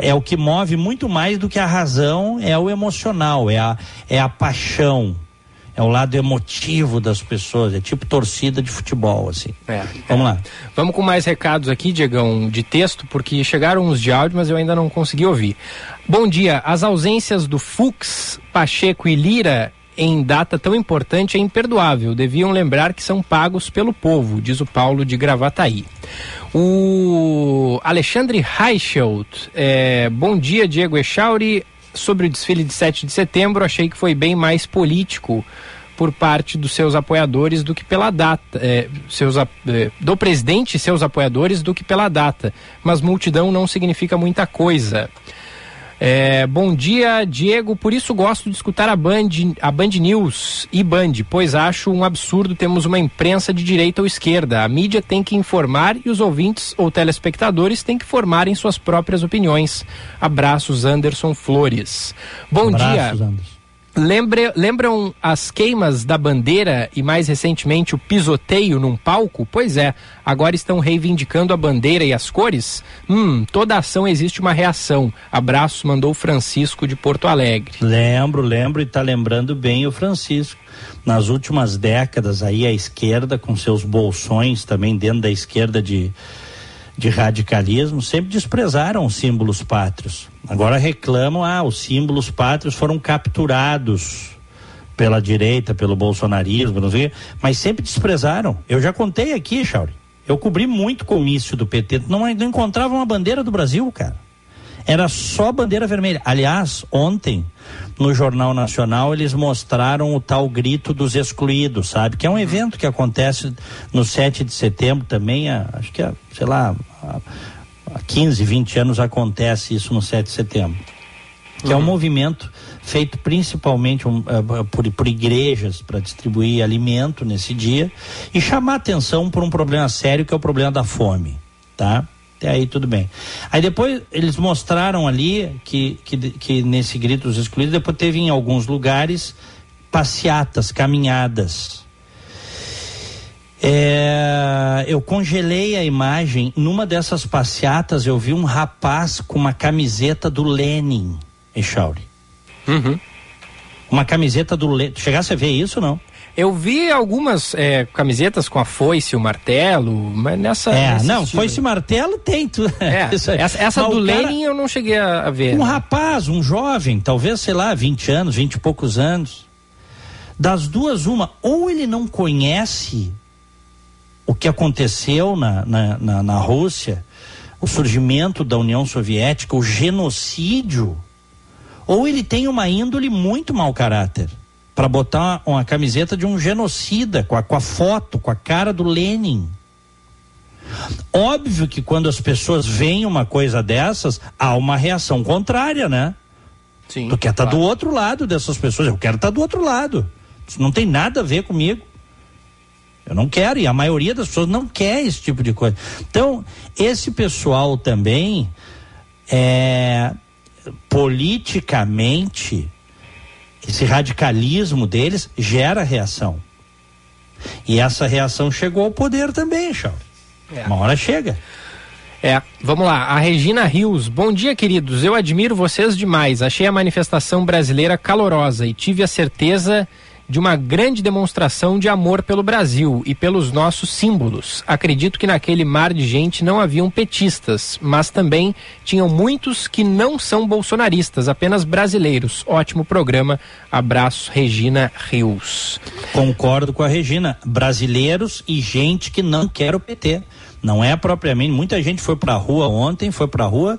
é o que move muito mais do que a razão, é o emocional, é a, é a paixão, é o lado emotivo das pessoas, é tipo torcida de futebol, assim. É. Vamos lá. Vamos com mais recados aqui, Diegão, de texto, porque chegaram uns de áudio, mas eu ainda não consegui ouvir. Bom dia. As ausências do Fux, Pacheco e Lira em data tão importante é imperdoável. Deviam lembrar que são pagos pelo povo, diz o Paulo de Gravataí. O Alexandre Reichelt, é, bom dia, Diego Echauri. Sobre o desfile de 7 de setembro, achei que foi bem mais político por parte dos seus apoiadores do que pela data, é, seus, é, do presidente e seus apoiadores do que pela data. Mas multidão não significa muita coisa. É, bom dia, Diego. Por isso gosto de escutar a Band, a Band News e Band, pois acho um absurdo termos uma imprensa de direita ou esquerda. A mídia tem que informar e os ouvintes ou telespectadores têm que formarem suas próprias opiniões. Abraços, Anderson Flores. Bom Abraços, dia. Anderson. Lembre- lembram as queimas da bandeira e mais recentemente o pisoteio num palco? Pois é, agora estão reivindicando a bandeira e as cores? Hum, toda ação existe uma reação. Abraço, mandou Francisco de Porto Alegre. Lembro, lembro e está lembrando bem o Francisco. Nas últimas décadas aí a esquerda com seus bolsões também dentro da esquerda de de radicalismo sempre desprezaram os símbolos pátrios. Agora reclamam, ah, os símbolos pátrios foram capturados pela direita, pelo bolsonarismo, não sei, mas sempre desprezaram. Eu já contei aqui, Chauri. Eu cobri muito comício do PT, não, não encontrava uma bandeira do Brasil, cara. Era só bandeira vermelha. Aliás, ontem, no Jornal Nacional, eles mostraram o tal grito dos excluídos, sabe? Que é um evento que acontece no 7 de setembro também, há, acho que há, sei lá, há, há 15, 20 anos acontece isso no 7 de setembro. Que é um movimento feito principalmente um, eh, por, por igrejas para distribuir alimento nesse dia e chamar atenção por um problema sério que é o problema da fome, tá? Até aí tudo bem. Aí depois eles mostraram ali que, que, que nesse grito dos excluídos, depois teve em alguns lugares passeatas, caminhadas. É, eu congelei a imagem. Numa dessas passeatas, eu vi um rapaz com uma camiseta do Lenin, Echauri. Uhum. Uma camiseta do Lenin. Chegasse a ver isso não? Eu vi algumas é, camisetas com a foice e o martelo, mas nessa. É, não, estilo foice e martelo tem tudo. É, essa, essa do cara- Lenin eu não cheguei a, a ver. Um né? rapaz, um jovem, talvez, sei lá, 20 anos, 20 e poucos anos. Das duas, uma, ou ele não conhece o que aconteceu na, na, na, na Rússia, o surgimento da União Soviética, o genocídio, ou ele tem uma índole muito mau caráter para botar uma, camiseta de um genocida com a, com a foto, com a cara do Lenin. Óbvio que quando as pessoas veem uma coisa dessas, há uma reação contrária, né? Sim. Tu quer estar do outro lado dessas pessoas, eu quero estar do outro lado. Isso não tem nada a ver comigo. Eu não quero, e a maioria das pessoas não quer esse tipo de coisa. Então, esse pessoal também, é, politicamente, esse radicalismo deles gera reação. E essa reação chegou ao poder também, Charles. Uma hora chega. É, vamos lá. A Regina Rios. Bom dia, queridos. Eu admiro vocês demais. Achei a manifestação brasileira calorosa e tive a certeza de uma grande demonstração de amor pelo Brasil e pelos nossos símbolos. Acredito que naquele mar de gente não haviam petistas, mas também tinham muitos que não são bolsonaristas, apenas brasileiros. Ótimo programa. Abraço, Regina Rios. Concordo com a Regina. Brasileiros e gente que não quer o PT. Não é propriamente. Muita gente foi para a rua ontem, foi para a rua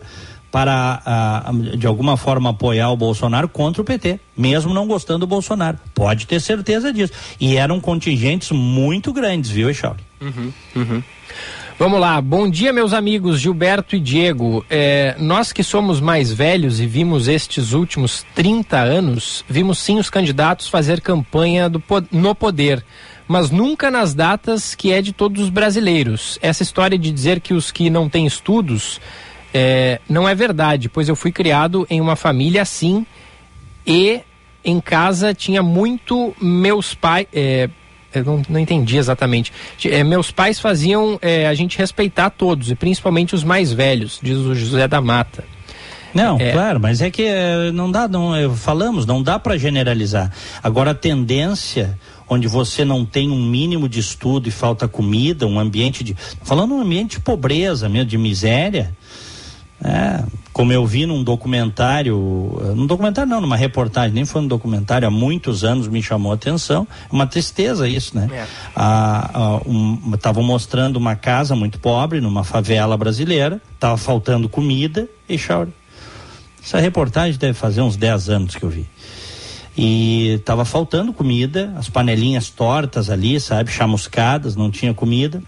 para, ah, de alguma forma, apoiar o Bolsonaro contra o PT, mesmo não gostando do Bolsonaro. Pode ter certeza disso. E eram contingentes muito grandes, viu, Echauri? Uhum, uhum. Vamos lá, bom dia meus amigos Gilberto e Diego. É, nós que somos mais velhos e vimos estes últimos 30 anos, vimos sim os candidatos fazer campanha do, no poder, mas nunca nas datas que é de todos os brasileiros. Essa história de dizer que os que não têm estudos é, não é verdade, pois eu fui criado em uma família assim e em casa tinha muito meus pais. É, eu não, não entendi exatamente. É, meus pais faziam é, a gente respeitar todos, e principalmente os mais velhos, diz o José da Mata. Não, É. claro, mas é que eh, não dá, não, falamos, não dá para generalizar. Agora a tendência onde você não tem um mínimo de estudo e falta comida, um ambiente de, falando um ambiente de pobreza mesmo, de miséria, é, como eu vi num documentário, eh, num documentário não, numa reportagem, nem foi um documentário, há muitos anos me chamou a atenção, uma tristeza isso, né? É. Estavam mostrando uma casa muito pobre, numa favela brasileira, estava faltando comida e chora. Essa reportagem deve fazer uns 10 anos que eu vi. E estava faltando comida, as panelinhas tortas ali, sabe, chamuscadas, não tinha comida.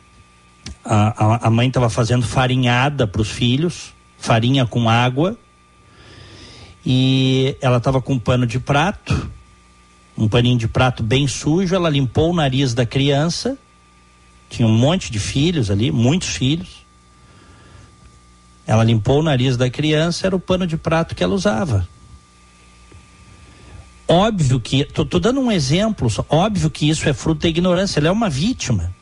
A, a, a mãe estava fazendo farinhada para os filhos, farinha com água. E ela estava com um pano de prato, um paninho de prato bem sujo. Ela limpou o nariz da criança. Tinha um monte de filhos ali, muitos filhos. Ela limpou o nariz da criança, era o pano de prato que ela usava. Óbvio que, tô dando um exemplo, óbvio que isso é fruto da ignorância, ela é uma vítima.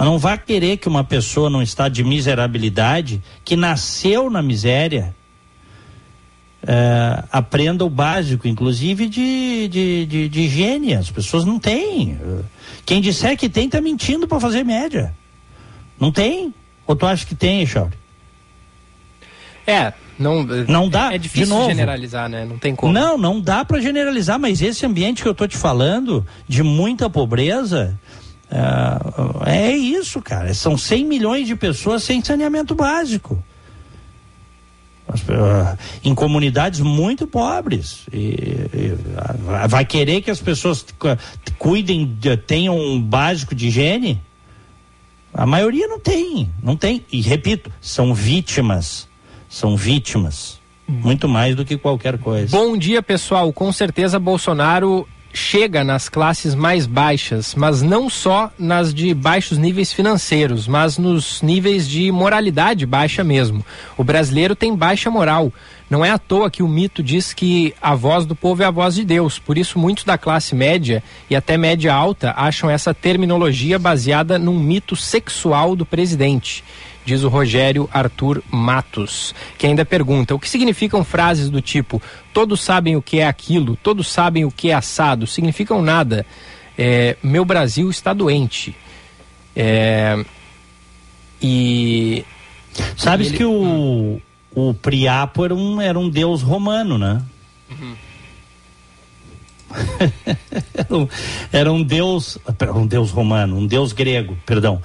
Mas não vá querer que uma pessoa num estado de miserabilidade, que nasceu na miséria, eh, aprenda o básico, inclusive de, de, de, de higiene. As pessoas não têm. Quem disser que tem, está mentindo para fazer média. Não tem? Ou tu acha que tem, Chauri? É, não, Não dá, É, é difícil de novo. generalizar, né? Não tem como. Não, não dá para generalizar, mas esse ambiente que eu tô te falando, de muita pobreza, é, é isso, cara. São 100 milhões de pessoas sem saneamento básico. Ah, em comunidades muito pobres. E, ah, vai querer que as pessoas cu- cuidem, de- tenham um básico de higiene? A maioria não tem, não tem. E repito, são vítimas. São vítimas. Muito mais do que qualquer coisa. Bom dia, pessoal. Com certeza Bolsonaro chega nas classes mais baixas, mas não só nas de baixos níveis financeiros, mas nos níveis de moralidade baixa mesmo. O brasileiro tem baixa moral. Não é à toa que o mito diz que a voz do povo é a voz de Deus. Por isso, muitos da classe média e até média alta acham essa terminologia baseada num mito sexual do presidente diz o Rogério Arthur Matos, que ainda pergunta: o que significam frases do tipo todos sabem o que é aquilo, todos sabem o que é assado? Significam nada. É, meu Brasil está doente. É, e. Sabes ele... que o, o Priapo era um, era um deus romano, né? Uhum. era, um, era um deus, um deus romano, um deus grego, perdão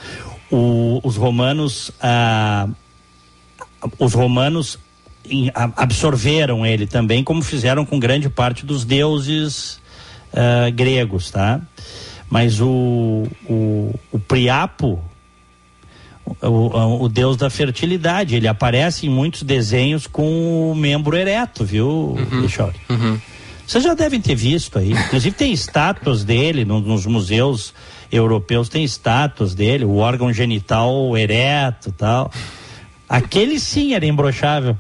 o, os romanos ah, os romanos absorveram ele também como fizeram com grande parte dos deuses ah, gregos tá mas o, o, o Priapo o, o, deus da fertilidade ele aparece em muitos desenhos com o membro ereto viu uhum. Uhum. Vocês já devem ter visto aí. Inclusive tem estátuas dele no, nos museus europeus, tem estátuas dele, o órgão genital ereto tal. Aquele sim era imbrochável.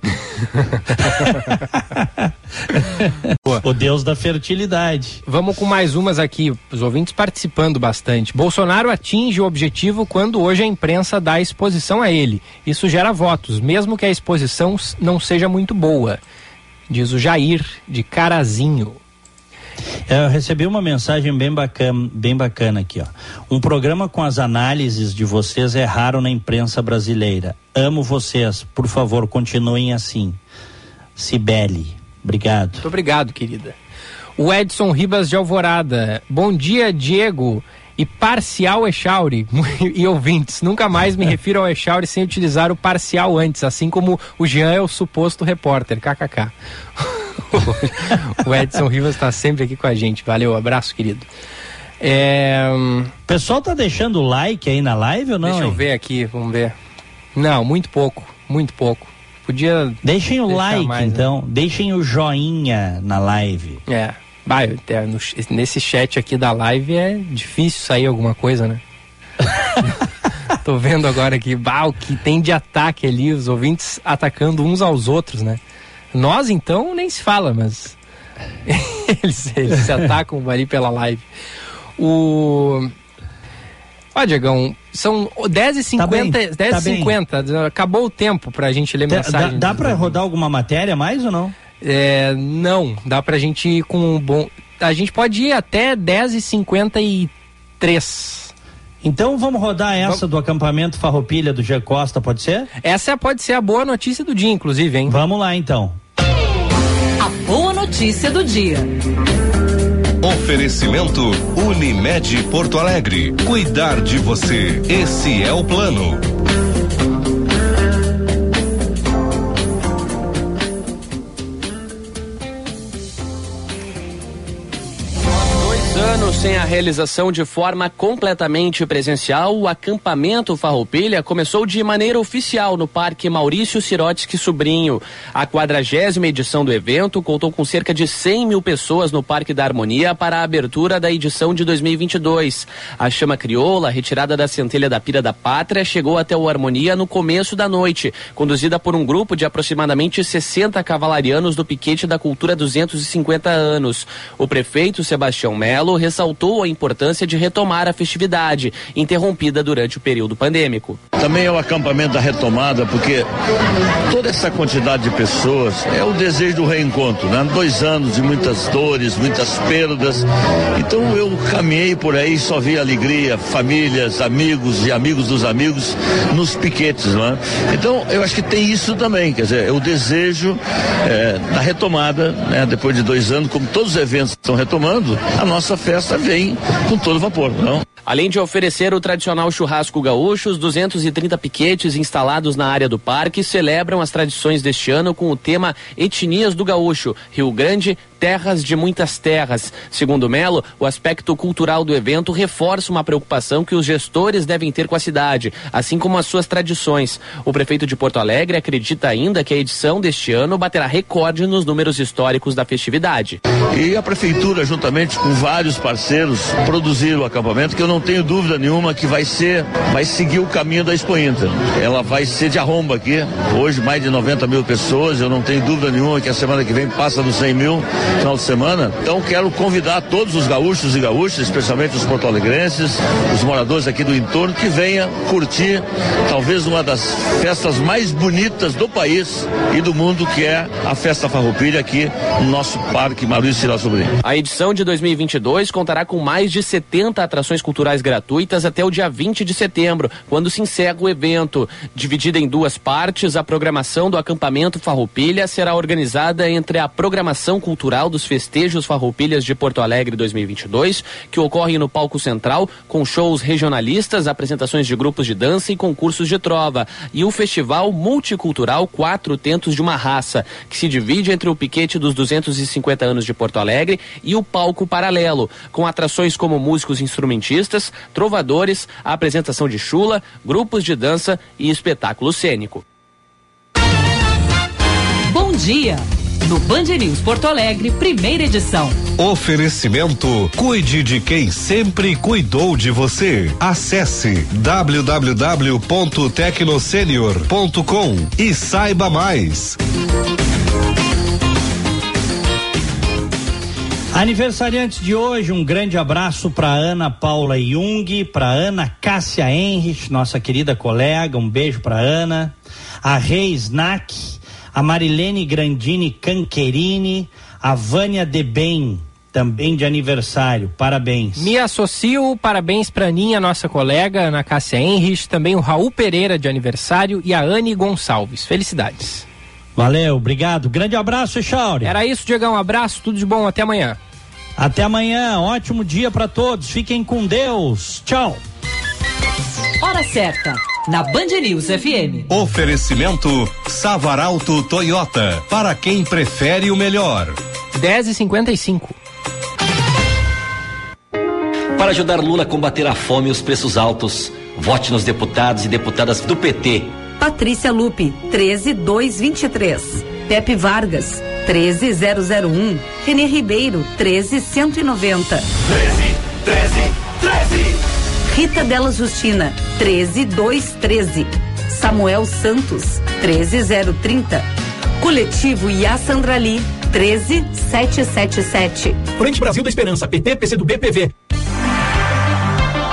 o deus da fertilidade. Vamos com mais umas aqui, os ouvintes participando bastante. Bolsonaro atinge o objetivo quando hoje a imprensa dá exposição a ele. Isso gera votos, mesmo que a exposição não seja muito boa diz o Jair de Carazinho. Eu recebi uma mensagem bem bacana, bem bacana aqui, ó. Um programa com as análises de vocês é raro na imprensa brasileira. Amo vocês, por favor, continuem assim. Cibele, obrigado. Muito obrigado, querida. O Edson Ribas de Alvorada. Bom dia, Diego e parcial Echauri e ouvintes. Nunca mais me refiro ao Echauri sem utilizar o parcial antes, assim como o Jean é o suposto repórter. KKK. o Edson Rivas está sempre aqui com a gente. Valeu, abraço, querido. É... O pessoal tá deixando like aí na live ou não? Deixa eu ver aqui, vamos ver. Não, muito pouco, muito pouco. Podia. Deixem o like, mais, né? então. Né? Deixem o joinha na live. É. Bah, nesse chat aqui da live é difícil sair alguma coisa, né? Tô vendo agora aqui, bah, o que tem de ataque ali, os ouvintes atacando uns aos outros, né? Nós, então, nem se fala, mas eles, eles se atacam ali pela live. O... Ó, Diegão, são 10h50, tá 10h50, tá acabou o tempo pra gente ler mensagem. Dá, dá pra rodar alguma matéria mais ou não? É, não, dá pra gente ir com um bom. A gente pode ir até 10h53. Então vamos rodar essa vamos... do acampamento Farroupilha do G Costa, pode ser? Essa pode ser a boa notícia do dia, inclusive, hein? Vamos lá então. Boa notícia do dia. Oferecimento Unimed Porto Alegre. Cuidar de você. Esse é o plano. Sem a realização de forma completamente presencial, o acampamento Farroupilha começou de maneira oficial no Parque Maurício Sirotsky Sobrinho. A quadragésima edição do evento contou com cerca de 100 mil pessoas no Parque da Harmonia para a abertura da edição de 2022. A chama crioula, retirada da centelha da Pira da Pátria, chegou até o Harmonia no começo da noite, conduzida por um grupo de aproximadamente 60 cavalarianos do Piquete da Cultura 250 anos. O prefeito Sebastião Melo ressaltou a importância de retomar a festividade, interrompida durante o período pandêmico. Também é o acampamento da retomada, porque toda essa quantidade de pessoas é o desejo do reencontro, né? Dois anos de muitas dores, muitas perdas. Então eu caminhei por aí, só vi alegria, famílias, amigos e amigos dos amigos nos piquetes, né? Então eu acho que tem isso também, quer dizer, é o desejo é, da retomada, né? Depois de dois anos, como todos os eventos estão retomando, a nossa festa vem com todo vapor, não? Além de oferecer o tradicional churrasco gaúcho, os 230 piquetes instalados na área do parque celebram as tradições deste ano com o tema Etnias do Gaúcho, Rio Grande, terras de muitas terras. Segundo Melo, o aspecto cultural do evento reforça uma preocupação que os gestores devem ter com a cidade, assim como as suas tradições. O prefeito de Porto Alegre acredita ainda que a edição deste ano baterá recorde nos números históricos da festividade. E a prefeitura, juntamente com vários parceiros, produziram o acampamento que eu não tenho dúvida nenhuma que vai ser, vai seguir o caminho da Expo Inter. Ela vai ser de arromba aqui. Hoje mais de 90 mil pessoas, eu não tenho dúvida nenhuma que a semana que vem passa dos 100 mil final de semana. Então quero convidar todos os gaúchos e gaúchas, especialmente os porto-alegrenses, os moradores aqui do entorno, que venha curtir talvez uma das festas mais bonitas do país e do mundo, que é a Festa Farroupilha aqui no nosso Parque Maurício Sila Sobrinho. A edição de 2022 contará com mais de 70 atrações culturais gratuitas até o dia 20 de setembro, quando se encerra o evento. Dividida em duas partes, a programação do acampamento Farroupilha será organizada entre a programação cultural dos festejos Farroupilhas de Porto Alegre 2022, que ocorrem no palco central, com shows regionalistas, apresentações de grupos de dança e concursos de trova, e o festival multicultural Quatro Tentos de uma Raça, que se divide entre o piquete dos 250 anos de Porto Alegre e o palco paralelo, com atrações como músicos instrumentistas, trovadores, apresentação de chula, grupos de dança e espetáculo cênico. Bom dia! No Band News Porto Alegre, primeira edição. Oferecimento: cuide de quem sempre cuidou de você. Acesse www.tecnosenior.com e saiba mais. Aniversariantes de hoje, um grande abraço para Ana Paula Jung, para Ana Cássia Henrich, nossa querida colega, um beijo para Ana, a Reis Snack, a Marilene Grandini Canquerini, a Vânia Debem, também de aniversário. Parabéns. Me associo, parabéns para Aninha, nossa colega, Ana Cássia Henrich, também o Raul Pereira de aniversário e a Anne Gonçalves. Felicidades. Valeu, obrigado. Grande abraço, Chauri. Era isso, Diegão. Um abraço, tudo de bom, até amanhã. Até amanhã, ótimo dia para todos. Fiquem com Deus. Tchau. Hora certa, na Band News FM. Oferecimento Savaralto Toyota, para quem prefere o melhor. 10 e 55 Para ajudar Lula a combater a fome e os preços altos, vote nos deputados e deputadas do PT. Patrícia Lupe, 13223. Pepe Vargas, 13001. Renê Ribeiro, 13190. 13, 13, 13. Rita Della Justina, 13213. Samuel Santos, 13030. Coletivo Yassandrali, 13777. Frente Brasil da Esperança, PT, PC do BPV.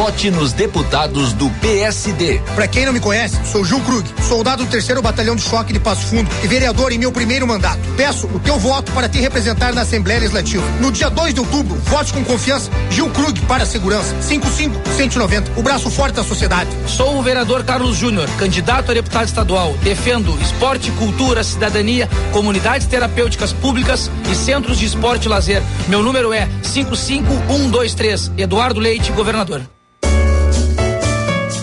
Vote nos deputados do PSD. Para quem não me conhece, sou Gil Krug, soldado do terceiro batalhão de choque de Passo Fundo e vereador em meu primeiro mandato. Peço o teu voto para te representar na Assembleia Legislativa. No dia 2 de outubro, vote com confiança Gil Krug para a segurança. 55-190, o braço forte da sociedade. Sou o vereador Carlos Júnior, candidato a deputado estadual. Defendo esporte, cultura, cidadania, comunidades terapêuticas públicas e centros de esporte e lazer. Meu número é 55123. Eduardo Leite, governador.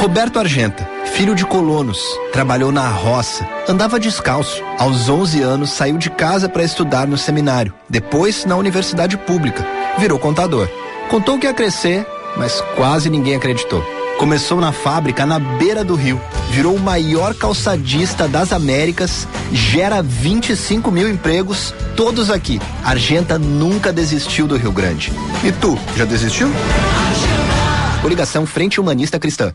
Roberto Argenta, filho de colonos, trabalhou na roça, andava descalço. Aos 11 anos saiu de casa para estudar no seminário, depois na universidade pública. Virou contador. Contou que ia crescer, mas quase ninguém acreditou. Começou na fábrica na beira do rio, virou o maior calçadista das Américas, gera 25 mil empregos, todos aqui. Argenta nunca desistiu do Rio Grande. E tu, já desistiu? Coligação Frente Humanista Cristã.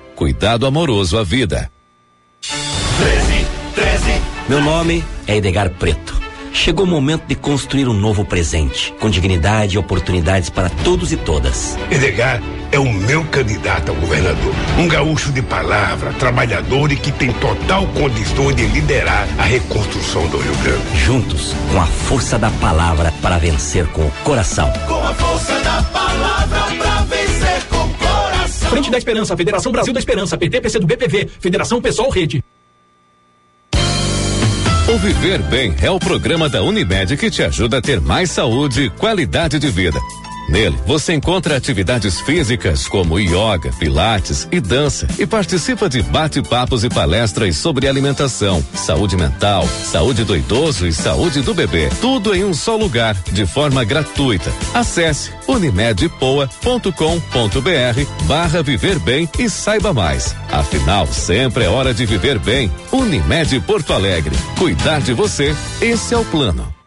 Cuidado amoroso à vida. 13, 13. Meu nome é Edgar Preto. Chegou o momento de construir um novo presente, com dignidade e oportunidades para todos e todas. Edgar é o meu candidato a governador. Um gaúcho de palavra, trabalhador e que tem total condição de liderar a reconstrução do Rio Grande. Juntos, com a força da palavra para vencer com o coração. Com a força da palavra pra Frente da Esperança, Federação Brasil da Esperança, PT, PC do BPV, Federação Pessoal Rede. O Viver Bem é o programa da Unimed que te ajuda a ter mais saúde e qualidade de vida. Nele, você encontra atividades físicas como yoga, pilates e dança e participa de bate-papos e palestras sobre alimentação, saúde mental, saúde do idoso e saúde do bebê. Tudo em um só lugar, de forma gratuita. Acesse unimedpoa.com.br barra viver bem e saiba mais. Afinal, sempre é hora de viver bem. Unimed Porto Alegre. Cuidar de você, esse é o plano.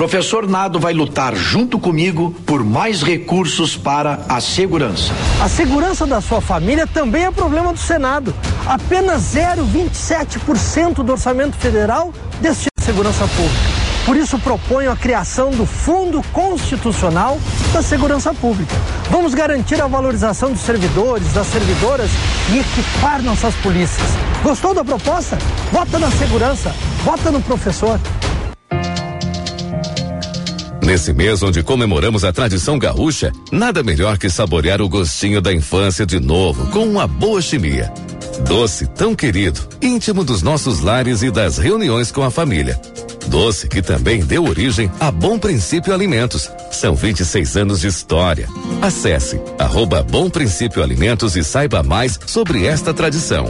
Professor Nado vai lutar junto comigo por mais recursos para a segurança. A segurança da sua família também é problema do Senado. Apenas 0,27% do orçamento federal destina à segurança pública. Por isso proponho a criação do Fundo Constitucional da Segurança Pública. Vamos garantir a valorização dos servidores, das servidoras e equipar nossas polícias. Gostou da proposta? Vota na segurança, vota no professor. Nesse mês onde comemoramos a tradição gaúcha, nada melhor que saborear o gostinho da infância de novo com uma boa chimia. Doce tão querido, íntimo dos nossos lares e das reuniões com a família. Doce que também deu origem a Bom Princípio Alimentos. São 26 anos de história. Acesse arroba Bom Princípio Alimentos e saiba mais sobre esta tradição.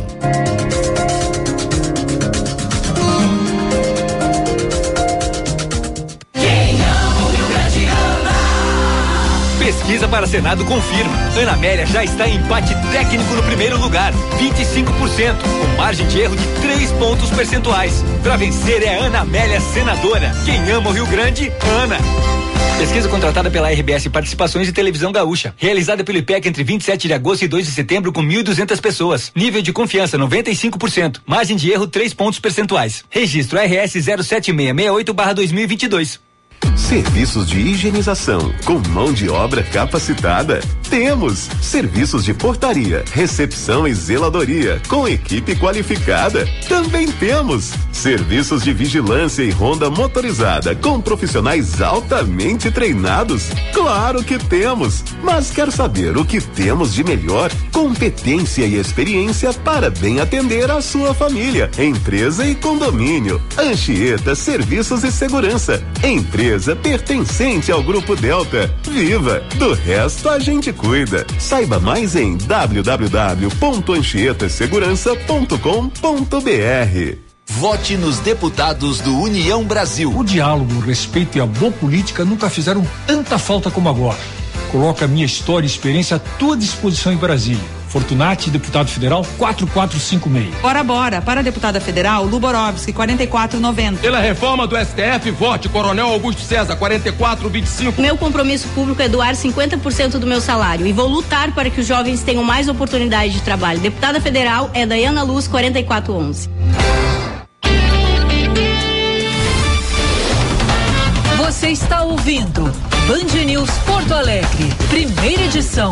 Para Senado confirma. Ana Amélia já está em empate técnico no primeiro lugar, 25%, com margem de erro de 3 pontos percentuais. Para vencer é Ana Amélia senadora. Quem ama o Rio Grande, Ana. Pesquisa contratada pela RBS Participações e Televisão Gaúcha, realizada pelo IPEC entre 27 de agosto e 2 de setembro com 1.200 pessoas. Nível de confiança 95%, margem de erro 3 pontos percentuais. Registro RS 07668/2022. Serviços de higienização com mão de obra capacitada. Temos serviços de portaria, recepção e zeladoria com equipe qualificada. Também temos serviços de vigilância e ronda motorizada com profissionais altamente treinados. Claro que temos, mas quer saber o que temos de melhor? Competência e experiência para bem atender a sua família, empresa e condomínio. Anchieta Serviços e Segurança. Empresa pertencente ao Grupo Delta. Viva! Do resto a gente cuida. Saiba mais em www.anchietasegurança.com.br. Vote nos deputados do União Brasil. O diálogo, o respeito e a boa política nunca fizeram tanta falta como agora. Coloca a minha história e experiência à tua disposição em Brasília. Fortunati, deputado federal 4456. Bora, bora. Para a deputada federal, Luborovski, 4490. Pela reforma do STF, vote Coronel Augusto César, 4425. Meu compromisso público é doar 50% do meu salário e vou lutar para que os jovens tenham mais oportunidade de trabalho. Deputada federal é Dayana Luz, 4411. Você está ouvindo Band News Porto Alegre, primeira edição.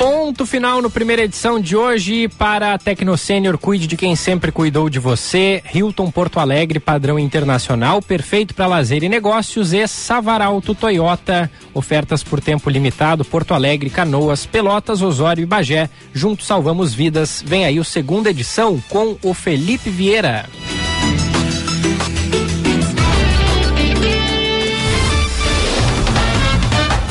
Ponto final no primeira edição de hoje para a Tecno Sênior. Cuide de quem sempre cuidou de você. Hilton Porto Alegre, padrão internacional, perfeito para lazer e negócios. E Savaralto Toyota, ofertas por tempo limitado. Porto Alegre, Canoas, Pelotas, Osório e Bagé. Juntos salvamos vidas. Vem aí o segunda edição com o Felipe Vieira.